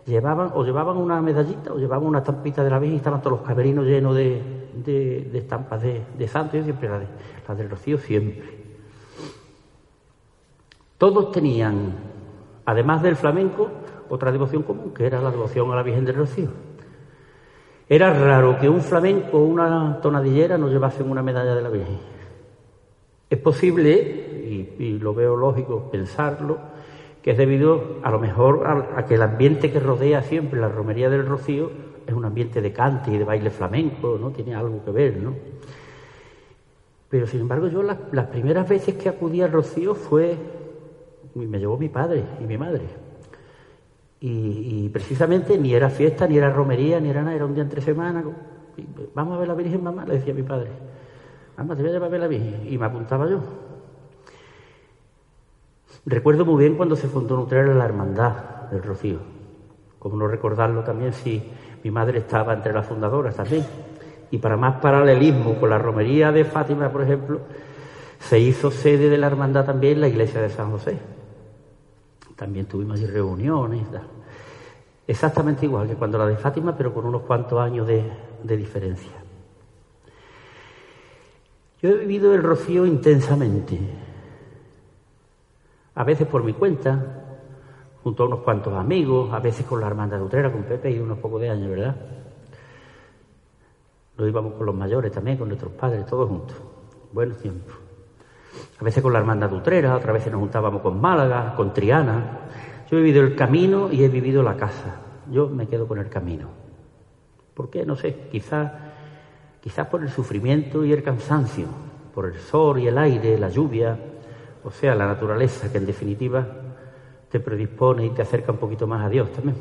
llevaban o llevaban una medallita o llevaban una estampita de la Virgen y estaban todos los camerinos llenos de, estampas de, de santos, yo siempre la, de, la del Rocío siempre. Todos tenían, además del flamenco, otra devoción común, que era la devoción a la Virgen del Rocío. Era raro que un flamenco o una tonadillera no llevasen una medalla de la Virgen. Es posible, y, lo veo lógico pensarlo, que es debido a lo mejor a, que el ambiente que rodea siempre la romería del Rocío es un ambiente de cante y de baile flamenco, ¿no? Tiene algo que ver, ¿no? Pero sin embargo yo las, las primeras veces que acudí al Rocío fue, me llevó mi padre y mi madre. Y, precisamente ni era fiesta, ni era romería, ni era nada, era un día entre semanas. Vamos a ver la Virgen, mamá, le decía mi padre. Mamá, te voy a llevar a ver la Virgen. Y me apuntaba yo. Recuerdo muy bien cuando se fundó Nutrera la Hermandad del Rocío. Como no recordarlo también si mi madre estaba entre las fundadoras también. Y para más paralelismo con la romería de Fátima, por ejemplo, se hizo sede de la hermandad también la iglesia de San José. También tuvimos reuniones. Exactamente igual que cuando la de Fátima, pero con unos cuantos años de, de diferencia. Yo he vivido el rocío intensamente, a veces por mi cuenta, junto a unos cuantos amigos, a veces con la hermandad utrera, con Pepe y unos pocos de años, ¿verdad? Nos íbamos con los mayores también, con nuestros padres, todos juntos. Buenos tiempos. A veces con la hermandad utrera, otras veces nos juntábamos con Málaga, con Triana. Yo he vivido el camino y he vivido la casa. Yo me quedo con el camino. ¿Por qué? No sé. Quizás quizás por el sufrimiento y el cansancio, por el sol y el aire, la lluvia, o sea, la naturaleza que en definitiva te predispone y te acerca un poquito más a Dios también.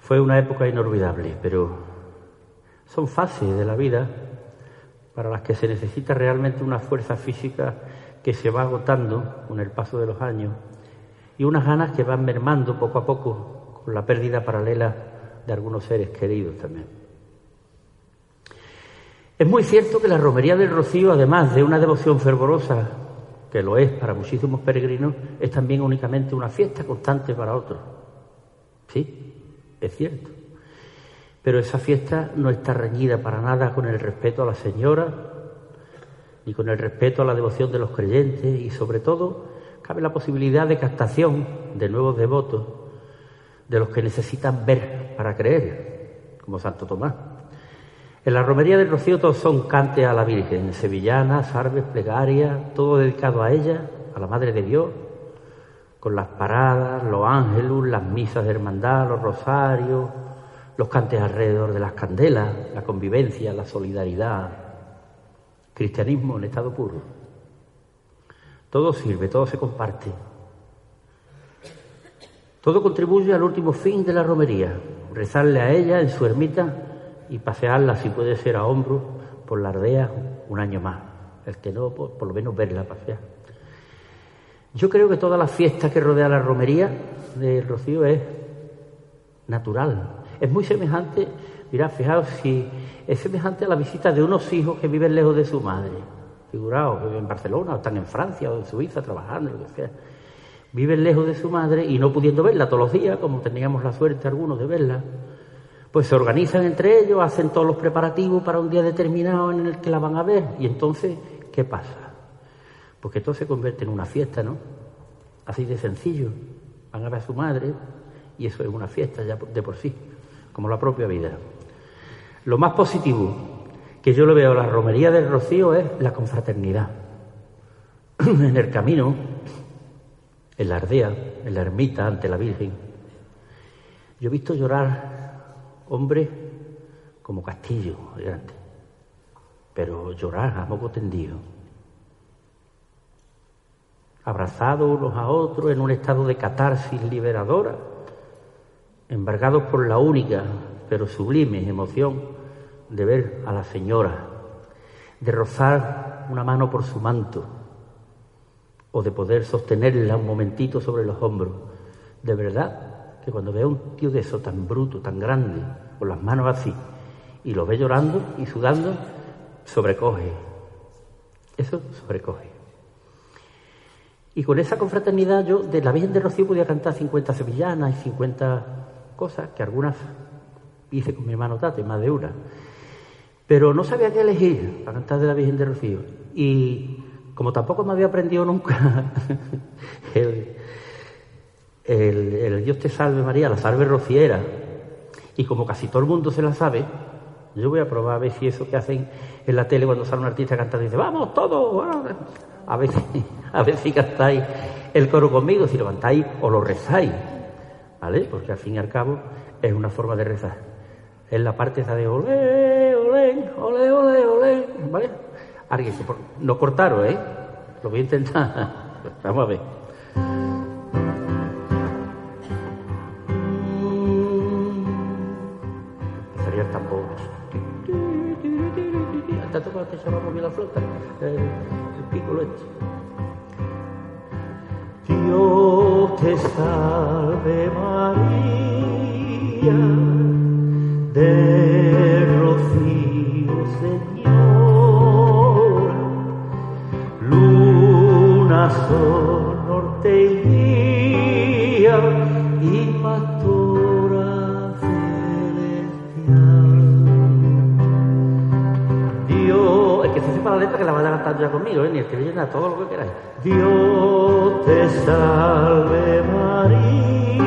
Fue una época inolvidable, pero son fases de la vida para las que se necesita realmente una fuerza física que se va agotando con el paso de los años y unas ganas que van mermando poco a poco con la pérdida paralela de algunos seres queridos también. Es muy cierto que la romería del Rocío, además de una devoción fervorosa que lo es para muchísimos peregrinos, es también únicamente una fiesta constante para otros. Sí, es cierto. Pero esa fiesta no está reñida para nada con el respeto a la señora, ni con el respeto a la devoción de los creyentes, y sobre todo cabe la posibilidad de captación de nuevos devotos, de los que necesitan ver para creer, como Santo Tomás. En la romería del Rocío son cantes a la Virgen, sevillanas, salves, plegarias, todo dedicado a ella, a la Madre de Dios, con las paradas, los ángelus, las misas de hermandad, los rosarios, los cantes alrededor de las candelas, la convivencia, la solidaridad, cristianismo en estado puro. Todo sirve, todo se comparte. Todo contribuye al último fin de la romería, rezarle a ella en su ermita y pasearla, si puede ser a hombros, por la ardea un año más. El que no, por, por lo menos verla pasear. Yo creo que toda la fiesta que rodea la romería de Rocío es natural, es muy semejante, mirad, fijaos, si es semejante a la visita de unos hijos que viven lejos de su madre. Figuraos, viven en Barcelona, o están en Francia, o en Suiza trabajando, lo que sea. Viven lejos de su madre y no pudiendo verla todos los días, como teníamos la suerte algunos de verla, pues se organizan entre ellos, hacen todos los preparativos para un día determinado en el que la van a ver. Y entonces, ¿qué pasa? Porque todo se convierte en una fiesta, ¿no? Así de sencillo. Van a ver a su madre y eso es una fiesta ya de por sí como la propia vida. Lo más positivo que yo le veo a la romería del Rocío es la confraternidad. en el camino, en la ardea, en la ermita ante la Virgen, yo he visto llorar hombres como castillo pero llorar a moco tendido, abrazados unos a otros en un estado de catarsis liberadora embargados por la única pero sublime emoción de ver a la señora, de rozar una mano por su manto o de poder sostenerla un momentito sobre los hombros. De verdad que cuando ve a un tío de eso tan bruto, tan grande, con las manos así, y lo ve llorando y sudando, sobrecoge. Eso sobrecoge. Y con esa confraternidad yo de la Virgen de Rocío podía cantar 50 sevillanas y 50 cosas que algunas hice con mi hermano Tate, más de una. Pero no sabía qué elegir para cantar de la Virgen de Rocío. Y como tampoco me había aprendido nunca el, Dios te salve María, la salve rociera, y como casi todo el mundo se la sabe, yo voy a probar a ver si eso que hacen en la tele cuando sale un artista cantando dice, vamos todos, a ver a ver si cantáis el coro conmigo, si levantáis o lo rezáis. ¿Vale? Porque al fin y al cabo es una forma de rezar. Es la parte de ole, ole, ole, ole, ole, ¿vale? Alguien no cortaron, ¿eh? Lo voy a intentar. Vamos a ver. Sería el. Tanto para que se va a mover la flota, el, pico este. Dios salve María, de rocío Señor, luna, sol, norte y día, y Sepa la letra que la vaya a cantar ya conmigo, ¿eh? ni el que le todo lo que queráis. Dios te salve María,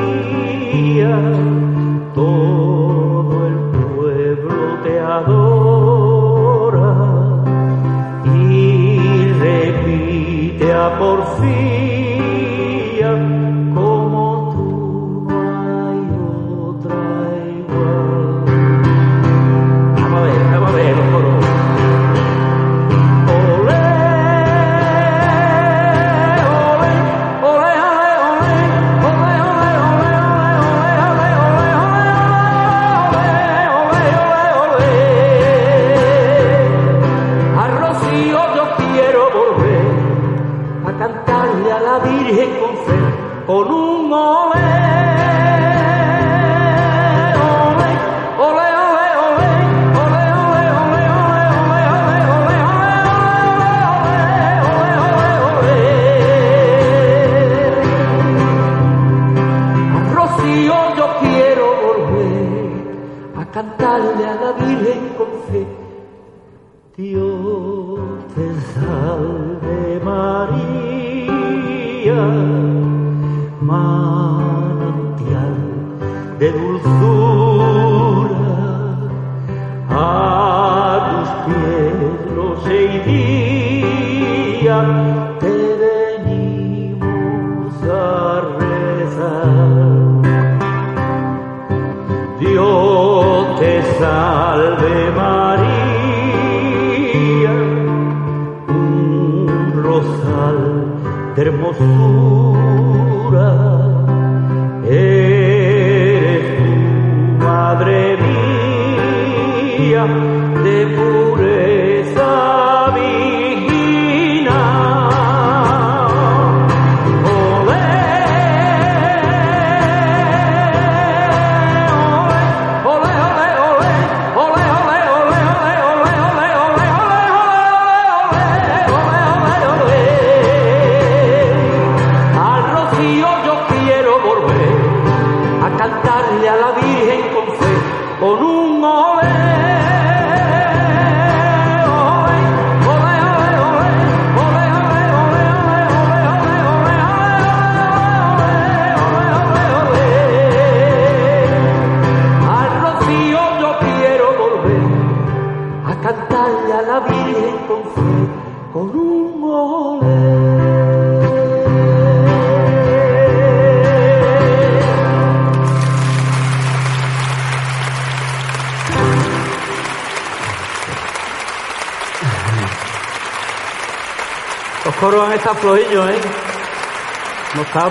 todo el pueblo te adora y repite a porfía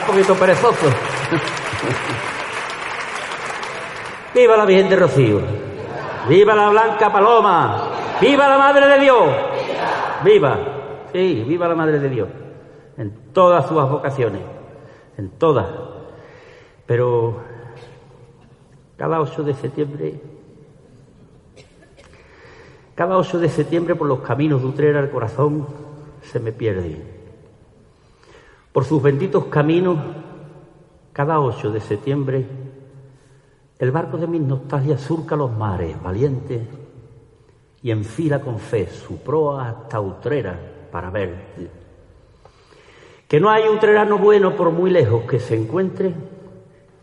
poquito perezosos. ¡Viva la Virgen de Rocío! ¡Viva la Blanca Paloma! ¡Viva la Madre de Dios! ¡Viva! Sí, viva la Madre de Dios. En todas sus vocaciones. En todas. Pero cada 8 de septiembre, cada 8 de septiembre por los caminos de Utrera el corazón se me pierde. Sus benditos caminos, cada 8 de septiembre, el barco de mis nostalgias surca los mares valientes y enfila con fe su proa hasta Utrera para verte. Que no hay utrerano bueno por muy lejos que se encuentre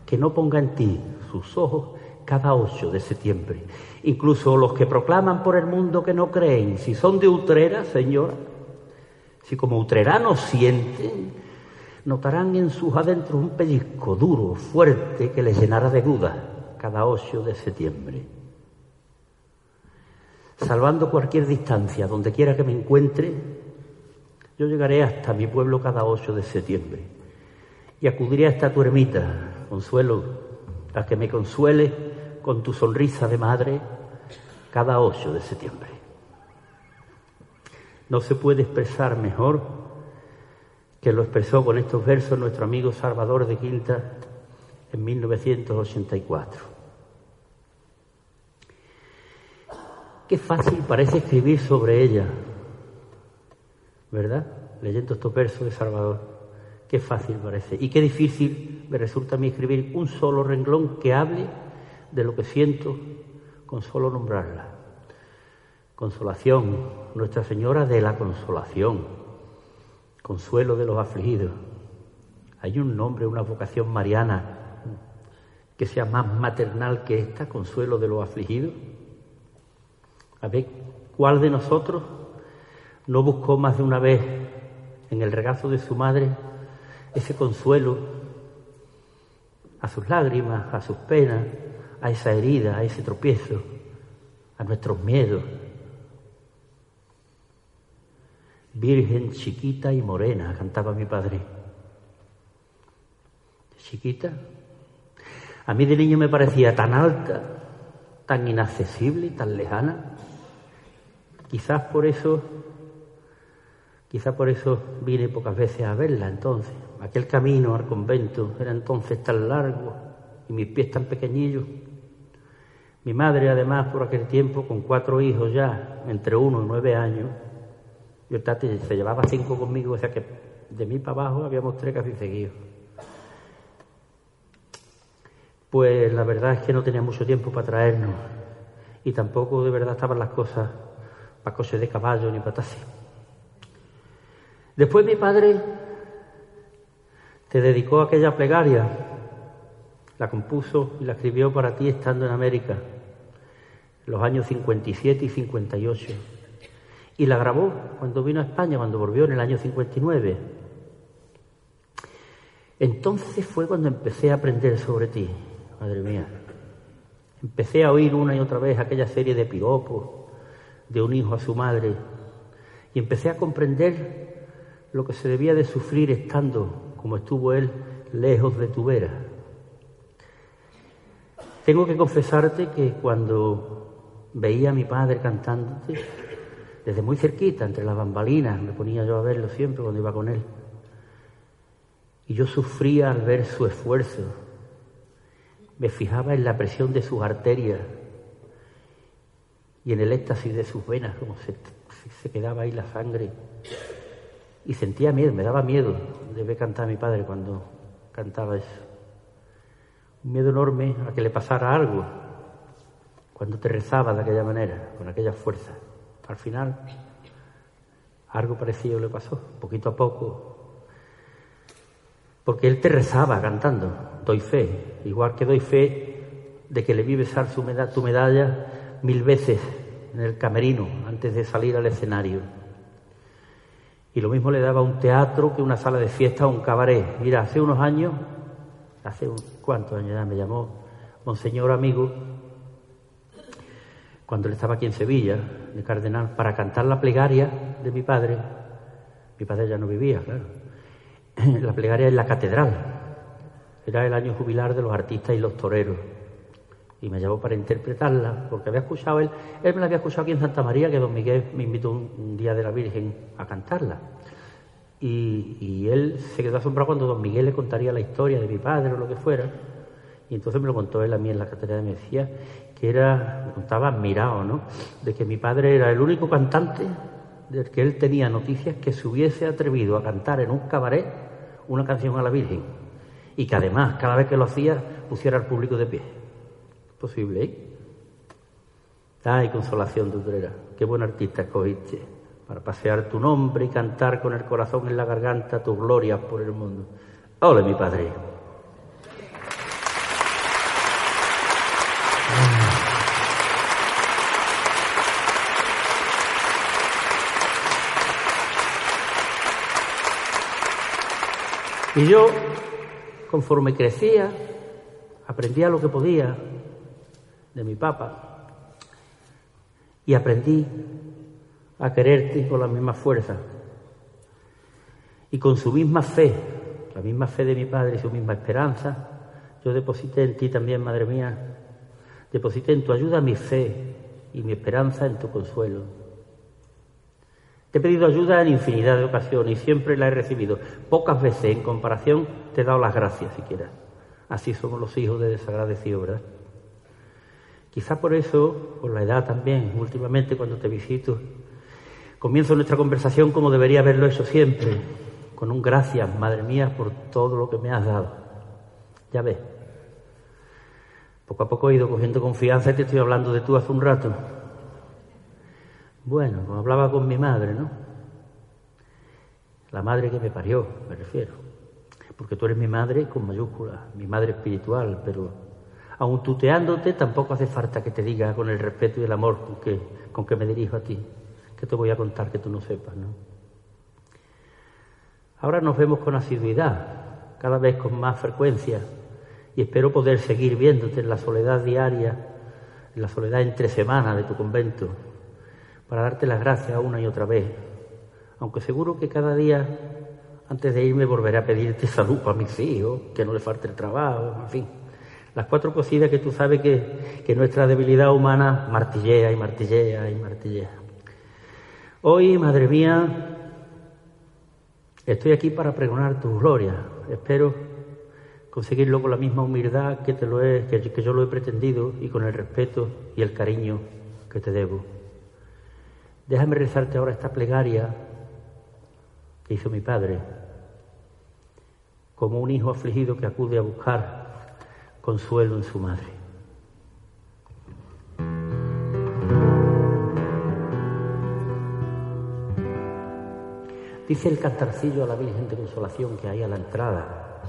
que no ponga en ti sus ojos cada 8 de septiembre. Incluso los que proclaman por el mundo que no creen, si son de Utrera, señora, si como utreranos sienten, notarán en sus adentros un pellizco duro, fuerte, que les llenará de dudas cada 8 de septiembre. Salvando cualquier distancia, donde quiera que me encuentre, yo llegaré hasta mi pueblo cada 8 de septiembre y acudiré hasta tu ermita, consuelo, a que me consuele con tu sonrisa de madre cada 8 de septiembre. No se puede expresar mejor que lo expresó con estos versos nuestro amigo Salvador de Quinta en 1984. Qué fácil parece escribir sobre ella, ¿verdad? Leyendo estos versos de Salvador. Qué fácil parece. Y qué difícil me resulta a mí escribir un solo renglón que hable de lo que siento con solo nombrarla. Consolación, Nuestra Señora de la Consolación, consuelo de los afligidos. Hay un nombre, una vocación mariana que sea más maternal que esta, consuelo de los afligidos. A ver, ¿cuál de nosotros no buscó más de una vez en el regazo de su madre ese consuelo a sus lágrimas, a sus penas, a esa herida, a ese tropiezo, a nuestros miedos? Virgen chiquita y morena, cantaba mi padre. Chiquita. A mí de niño me parecía tan alta, tan inaccesible y tan lejana. Quizás por eso, quizás por eso vine pocas veces a verla entonces. Aquel camino al convento era entonces tan largo y mis pies tan pequeñillos. Mi madre, además, por aquel tiempo, con cuatro hijos ya, entre uno y nueve años, yo tate, se llevaba cinco conmigo, o sea que de mí para abajo habíamos tres casi seguidos. Pues la verdad es que no tenía mucho tiempo para traernos y tampoco de verdad estaban las cosas para coches de caballo ni para taxi. Después mi padre te dedicó aquella plegaria, la compuso y la escribió para ti estando en América, en los años 57 y 58, y la grabó cuando vino a España, cuando volvió en el año 59. Entonces fue cuando empecé a aprender sobre ti, madre mía. Empecé a oír una y otra vez aquella serie de piropos de un hijo a su madre y empecé a comprender lo que se debía de sufrir estando como estuvo él lejos de tu vera. Tengo que confesarte que cuando veía a mi padre cantándote, desde muy cerquita, entre las bambalinas, me ponía yo a verlo siempre cuando iba con él. Y yo sufría al ver su esfuerzo. Me fijaba en la presión de sus arterias y en el éxtasis de sus venas, como se, se quedaba ahí la sangre. Y sentía miedo, me daba miedo de ver cantar a mi padre cuando cantaba eso. Un miedo enorme a que le pasara algo cuando te rezaba de aquella manera, con aquella fuerza. Al final, algo parecido le pasó, poquito a poco, porque él te rezaba cantando, doy fe, igual que doy fe de que le vi besar su tu medalla mil veces en el camerino antes de salir al escenario. Y lo mismo le daba un teatro que una sala de fiesta o un cabaret. Mira, hace unos años, hace un, cuántos años ya me llamó Monseñor Amigo, cuando él estaba aquí en Sevilla, de Cardenal, para cantar la plegaria de mi padre. Mi padre ya no vivía, claro. La plegaria en la catedral. Era el año jubilar de los artistas y los toreros y me llamó para interpretarla, porque había escuchado él, él me la había escuchado aquí en Santa María, que don Miguel me invitó un, día de la Virgen a cantarla. Y, él se quedó asombrado cuando don Miguel le contaría la historia de mi padre o lo que fuera. Y entonces me lo contó él a mí en la catedral y me era, me contaba admirado, ¿no? De que mi padre era el único cantante del que él tenía noticias que se hubiese atrevido a cantar en un cabaret una canción a la Virgen. Y que además, cada vez que lo hacía, pusiera al público de pie posible. ¿eh? Ay, consolación dutrera, qué buen artista escogiste para pasear tu nombre y cantar con el corazón en la garganta tus glorias por el mundo. Ole, mi padre. Y yo, conforme crecía, aprendía lo que podía, de mi papa y aprendí a quererte con la misma fuerza y con su misma fe, la misma fe de mi padre y su misma esperanza, yo deposité en ti también, Madre mía, deposité en tu ayuda mi fe y mi esperanza en tu consuelo. Te he pedido ayuda en infinidad de ocasiones y siempre la he recibido. Pocas veces en comparación te he dado las gracias siquiera. Así somos los hijos de desagradecido, ¿verdad? Quizá por eso, por la edad también, últimamente cuando te visito, comienzo nuestra conversación como debería haberlo hecho siempre, con un gracias, madre mía, por todo lo que me has dado. Ya ves, poco a poco he ido cogiendo confianza y te estoy hablando de tú hace un rato. Bueno, como hablaba con mi madre, ¿no? La madre que me parió, me refiero. Porque tú eres mi madre con mayúsculas, mi madre espiritual, pero Aun tuteándote, tampoco hace falta que te diga con el respeto y el amor con que, con que me dirijo a ti, que te voy a contar que tú no sepas, ¿no? Ahora nos vemos con asiduidad, cada vez con más frecuencia, y espero poder seguir viéndote en la soledad diaria, en la soledad entre semanas de tu convento, para darte las gracias una y otra vez, aunque seguro que cada día, antes de irme, volveré a pedirte salud para mis hijos, que no le falte el trabajo, en fin las cuatro cositas que tú sabes que, nuestra debilidad humana martillea y martillea y martillea. Hoy, madre mía, estoy aquí para pregonar tu gloria. Espero conseguirlo con la misma humildad que, te lo he, que, que yo lo he pretendido y con el respeto y el cariño que te debo. Déjame rezarte ahora esta plegaria que hizo mi padre, como un hijo afligido que acude a buscar consuelo en su madre. Dice el cantarcillo a la Virgen de Consolación que hay a la entrada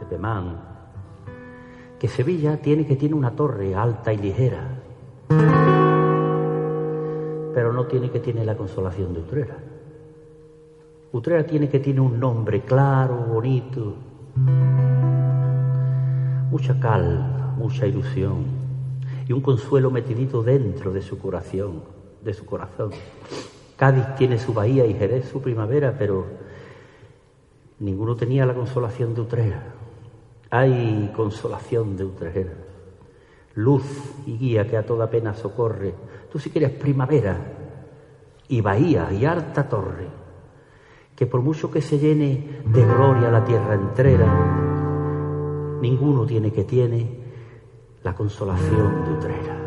de Pemán, que Sevilla tiene que tiene una torre alta y ligera, pero no tiene que tiene la consolación de Utrera. Utrera tiene que tiene un nombre claro, bonito, mucha calma, mucha ilusión y un consuelo metidito dentro de su corazón, de su corazón. Cádiz tiene su bahía y Jerez su primavera, pero ninguno tenía la consolación de Utrera. Hay consolación de Utrera, luz y guía que a toda pena socorre. Tú si quieres primavera y bahía y harta torre, que por mucho que se llene de gloria la tierra entera, ninguno tiene que tiene la consolación de Utrera.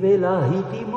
De la gracia y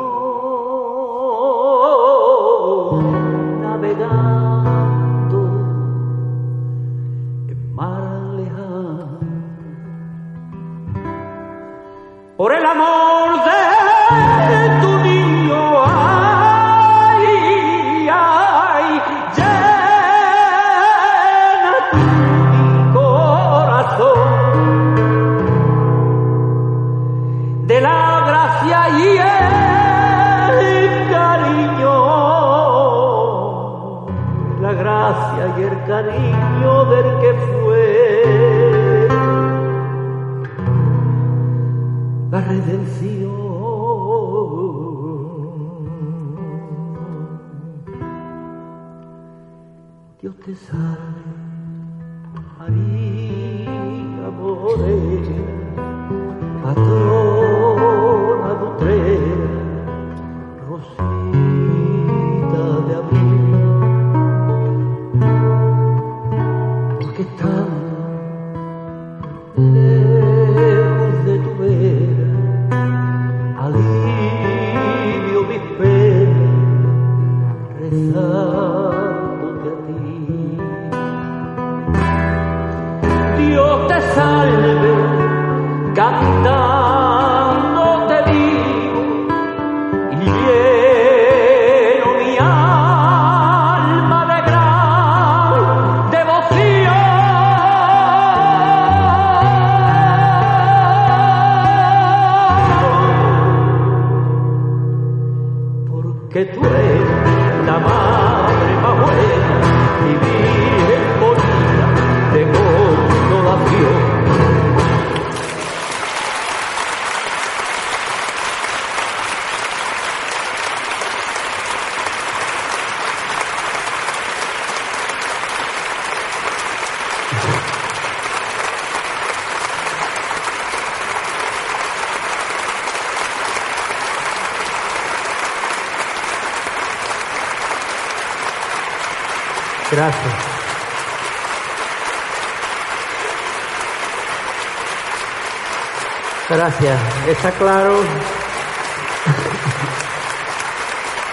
Gracias. Está claro.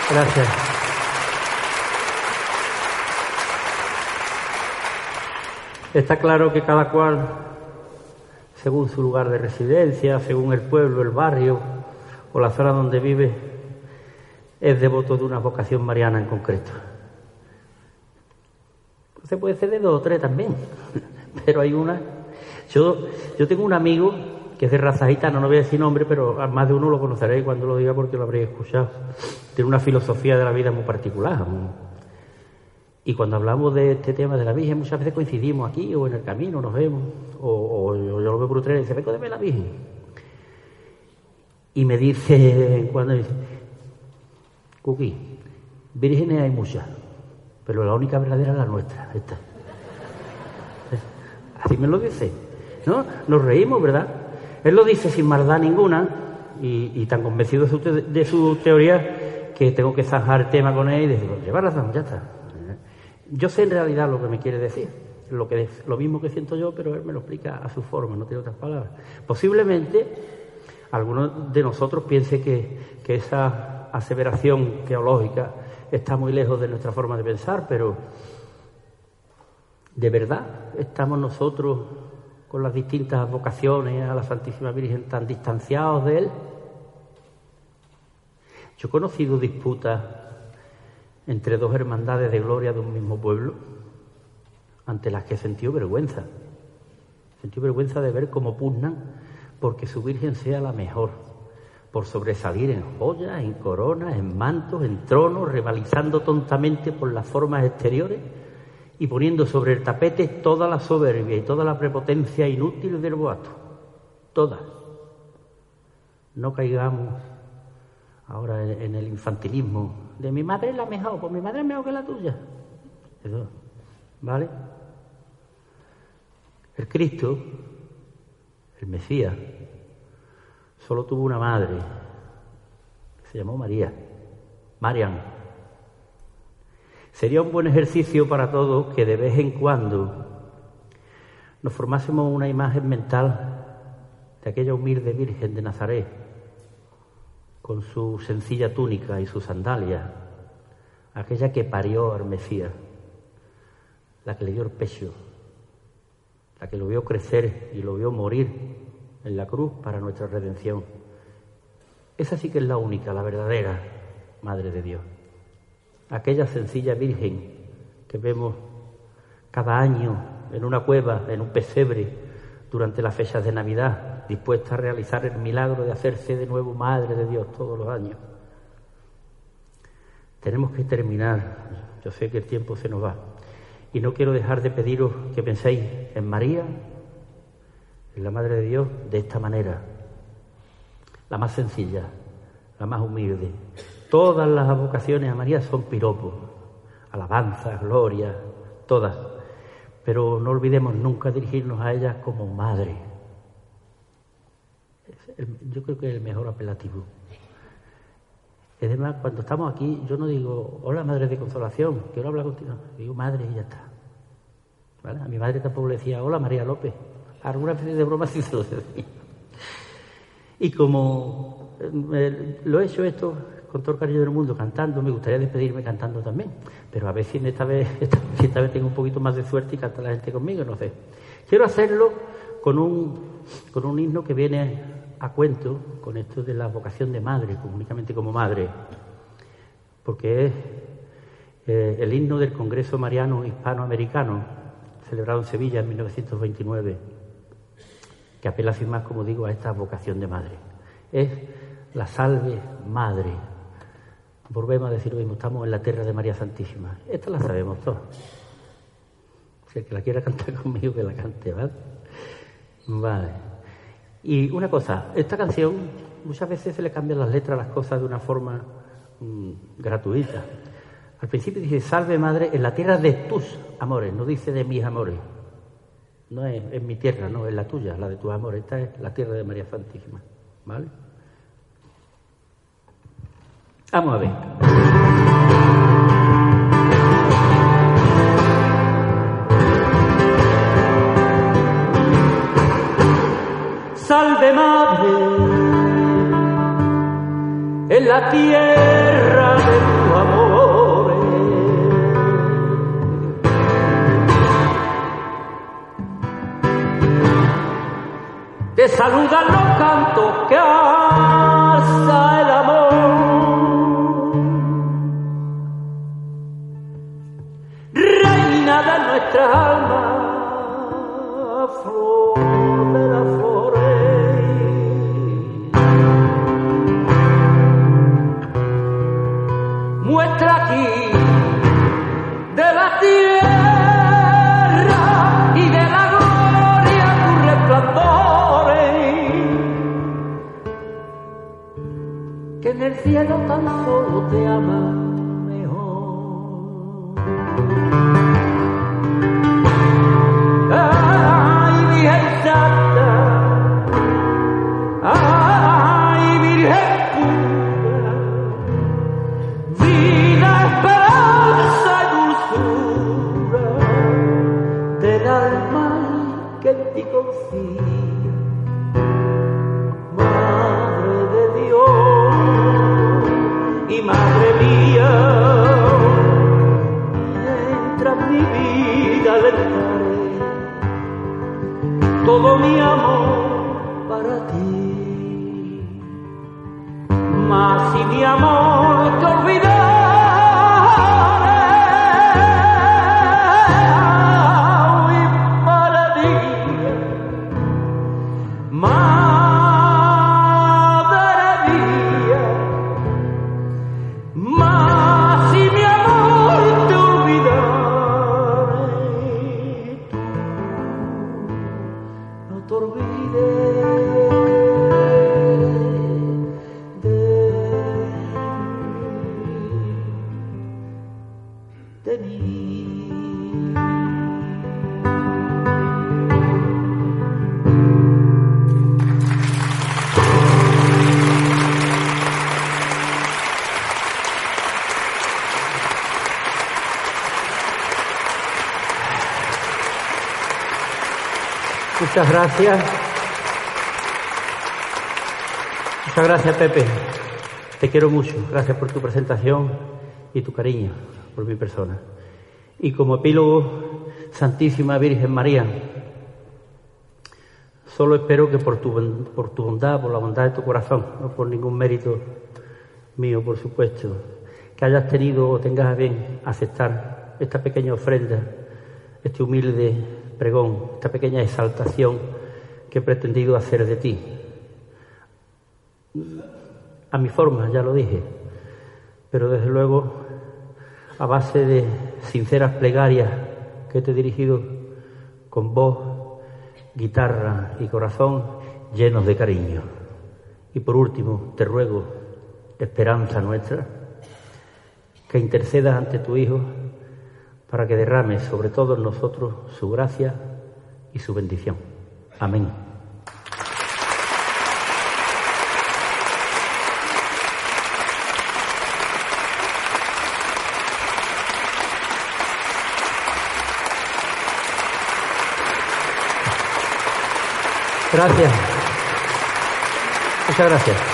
Gracias. Está claro que cada cual, según su lugar de residencia, según el pueblo, el barrio o la zona donde vive, es devoto de una vocación mariana en concreto. Se puede ser de dos o tres también, pero hay una. Yo, yo tengo un amigo que es de raza gitana, no voy a decir nombre, pero más de uno lo conoceréis cuando lo diga porque lo habréis escuchado. Tiene una filosofía de la vida muy particular. Y cuando hablamos de este tema de la Virgen, muchas veces coincidimos aquí o en el camino, nos vemos, o, yo, lo veo por ustedes y dice, vengo de ver la Virgen. Y me dice, cuando dice, Cookie, vírgenes hay muchas, pero la única verdadera es la nuestra, esta. Así me lo dice. ¿No? Nos reímos, ¿verdad? Él lo dice sin maldad ninguna y, y tan convencido de su, te- de su teoría que tengo que zanjar el tema con él y decir, lleva razón, ya está. Yo sé en realidad lo que me quiere decir, lo, que, lo mismo que siento yo, pero él me lo explica a su forma, no tiene otras palabras. Posiblemente alguno de nosotros piense que, que esa aseveración teológica está muy lejos de nuestra forma de pensar, pero ¿de verdad estamos nosotros con las distintas vocaciones a la Santísima Virgen tan distanciados de Él? Yo he conocido disputas entre dos hermandades de gloria de un mismo pueblo, ante las que sentido vergüenza. Sentí vergüenza de ver cómo pugnan porque su Virgen sea la mejor, por sobresalir en joyas, en coronas, en mantos, en tronos, rivalizando tontamente por las formas exteriores y poniendo sobre el tapete toda la soberbia y toda la prepotencia inútil del boato. Todas. No caigamos ahora en, el infantilismo de mi madre es la mejor, pues mi madre es mejor que la tuya. ¿Vale? El Cristo, el Mesías, solo tuvo una madre, que se llamó María, Marian. Sería un buen ejercicio para todos que de vez en cuando nos formásemos una imagen mental de aquella humilde Virgen de Nazaret, con su sencilla túnica y sus sandalias, aquella que parió al Mesías, la que le dio el pecho, la que lo vio crecer y lo vio morir en la cruz para nuestra redención. Esa sí que es la única, la verdadera Madre de Dios. Aquella sencilla Virgen que vemos cada año en una cueva, en un pesebre, durante las fechas de Navidad, dispuesta a realizar el milagro de hacerse de nuevo Madre de Dios todos los años. Tenemos que terminar, yo sé que el tiempo se nos va, Y no quiero dejar de pediros que penséis en María, en la Madre de Dios, de esta manera, la más sencilla, la más humilde. Todas las vocaciones a María son piropos, alabanza, gloria, todas. Pero no olvidemos nunca dirigirnos a ella como madre. Yo creo que es el mejor apelativo. Y además, cuando estamos aquí, yo no digo, hola madre de consolación, quiero hablar contigo. Digo madre y ya está. A mi madre tampoco le decía, hola María López. Alguna vez de broma sí se lo decía. Y como eh, lo he hecho esto con todo el cariño del mundo cantando, me gustaría despedirme cantando también. Pero a ver si esta vez, esta, vez tengo un poquito más de suerte y canta la gente conmigo, no sé. Quiero hacerlo con un, con un himno que viene a cuento con esto de la vocación de madre, únicamente como madre, porque es eh, el himno del Congreso Mariano Hispanoamericano, celebrado en Sevilla en 1929, que apela sin más, como digo, a esta vocación de madre. Es la salve madre. Volvemos a decir lo mismo, estamos en la tierra de María Santísima. Esta la sabemos todos. Si el que la quiera cantar conmigo, que la cante, ¿vale? Vale. Y una cosa, esta canción muchas veces se le cambian las letras a las cosas de una forma mm, gratuita. Al principio dice, salve madre en la tierra de tus amores, no dice de mis amores. No es en mi tierra, no, es la tuya, la de tus amores. Esta es la tierra de María Santísima. ¿Vale? Vamos a ver. salve madre en la tierra de tu amor. Te saludan los cantos que alza nuestra alma, flor de la flor. muestra aquí de la tierra y de la gloria tu resplandor que en el cielo tan solo te ama Muchas gracias. Muchas gracias, Pepe. Te quiero mucho. Gracias por tu presentación y tu cariño por mi persona. Y como epílogo, Santísima Virgen María, solo espero que por tu, por tu bondad, por la bondad de tu corazón, no por ningún mérito mío, por supuesto, que hayas tenido o tengas a bien aceptar esta pequeña ofrenda, este humilde pregón, esta pequeña exaltación que he pretendido hacer de ti a mi forma, ya lo dije, pero desde luego a base de sinceras plegarias que te he dirigido con voz, guitarra y corazón llenos de cariño. Y por último, te ruego, esperanza nuestra, que intercedas ante tu Hijo para que derrame sobre todos nosotros su gracia y su bendición. Amén. Gracias. Muchas gracias.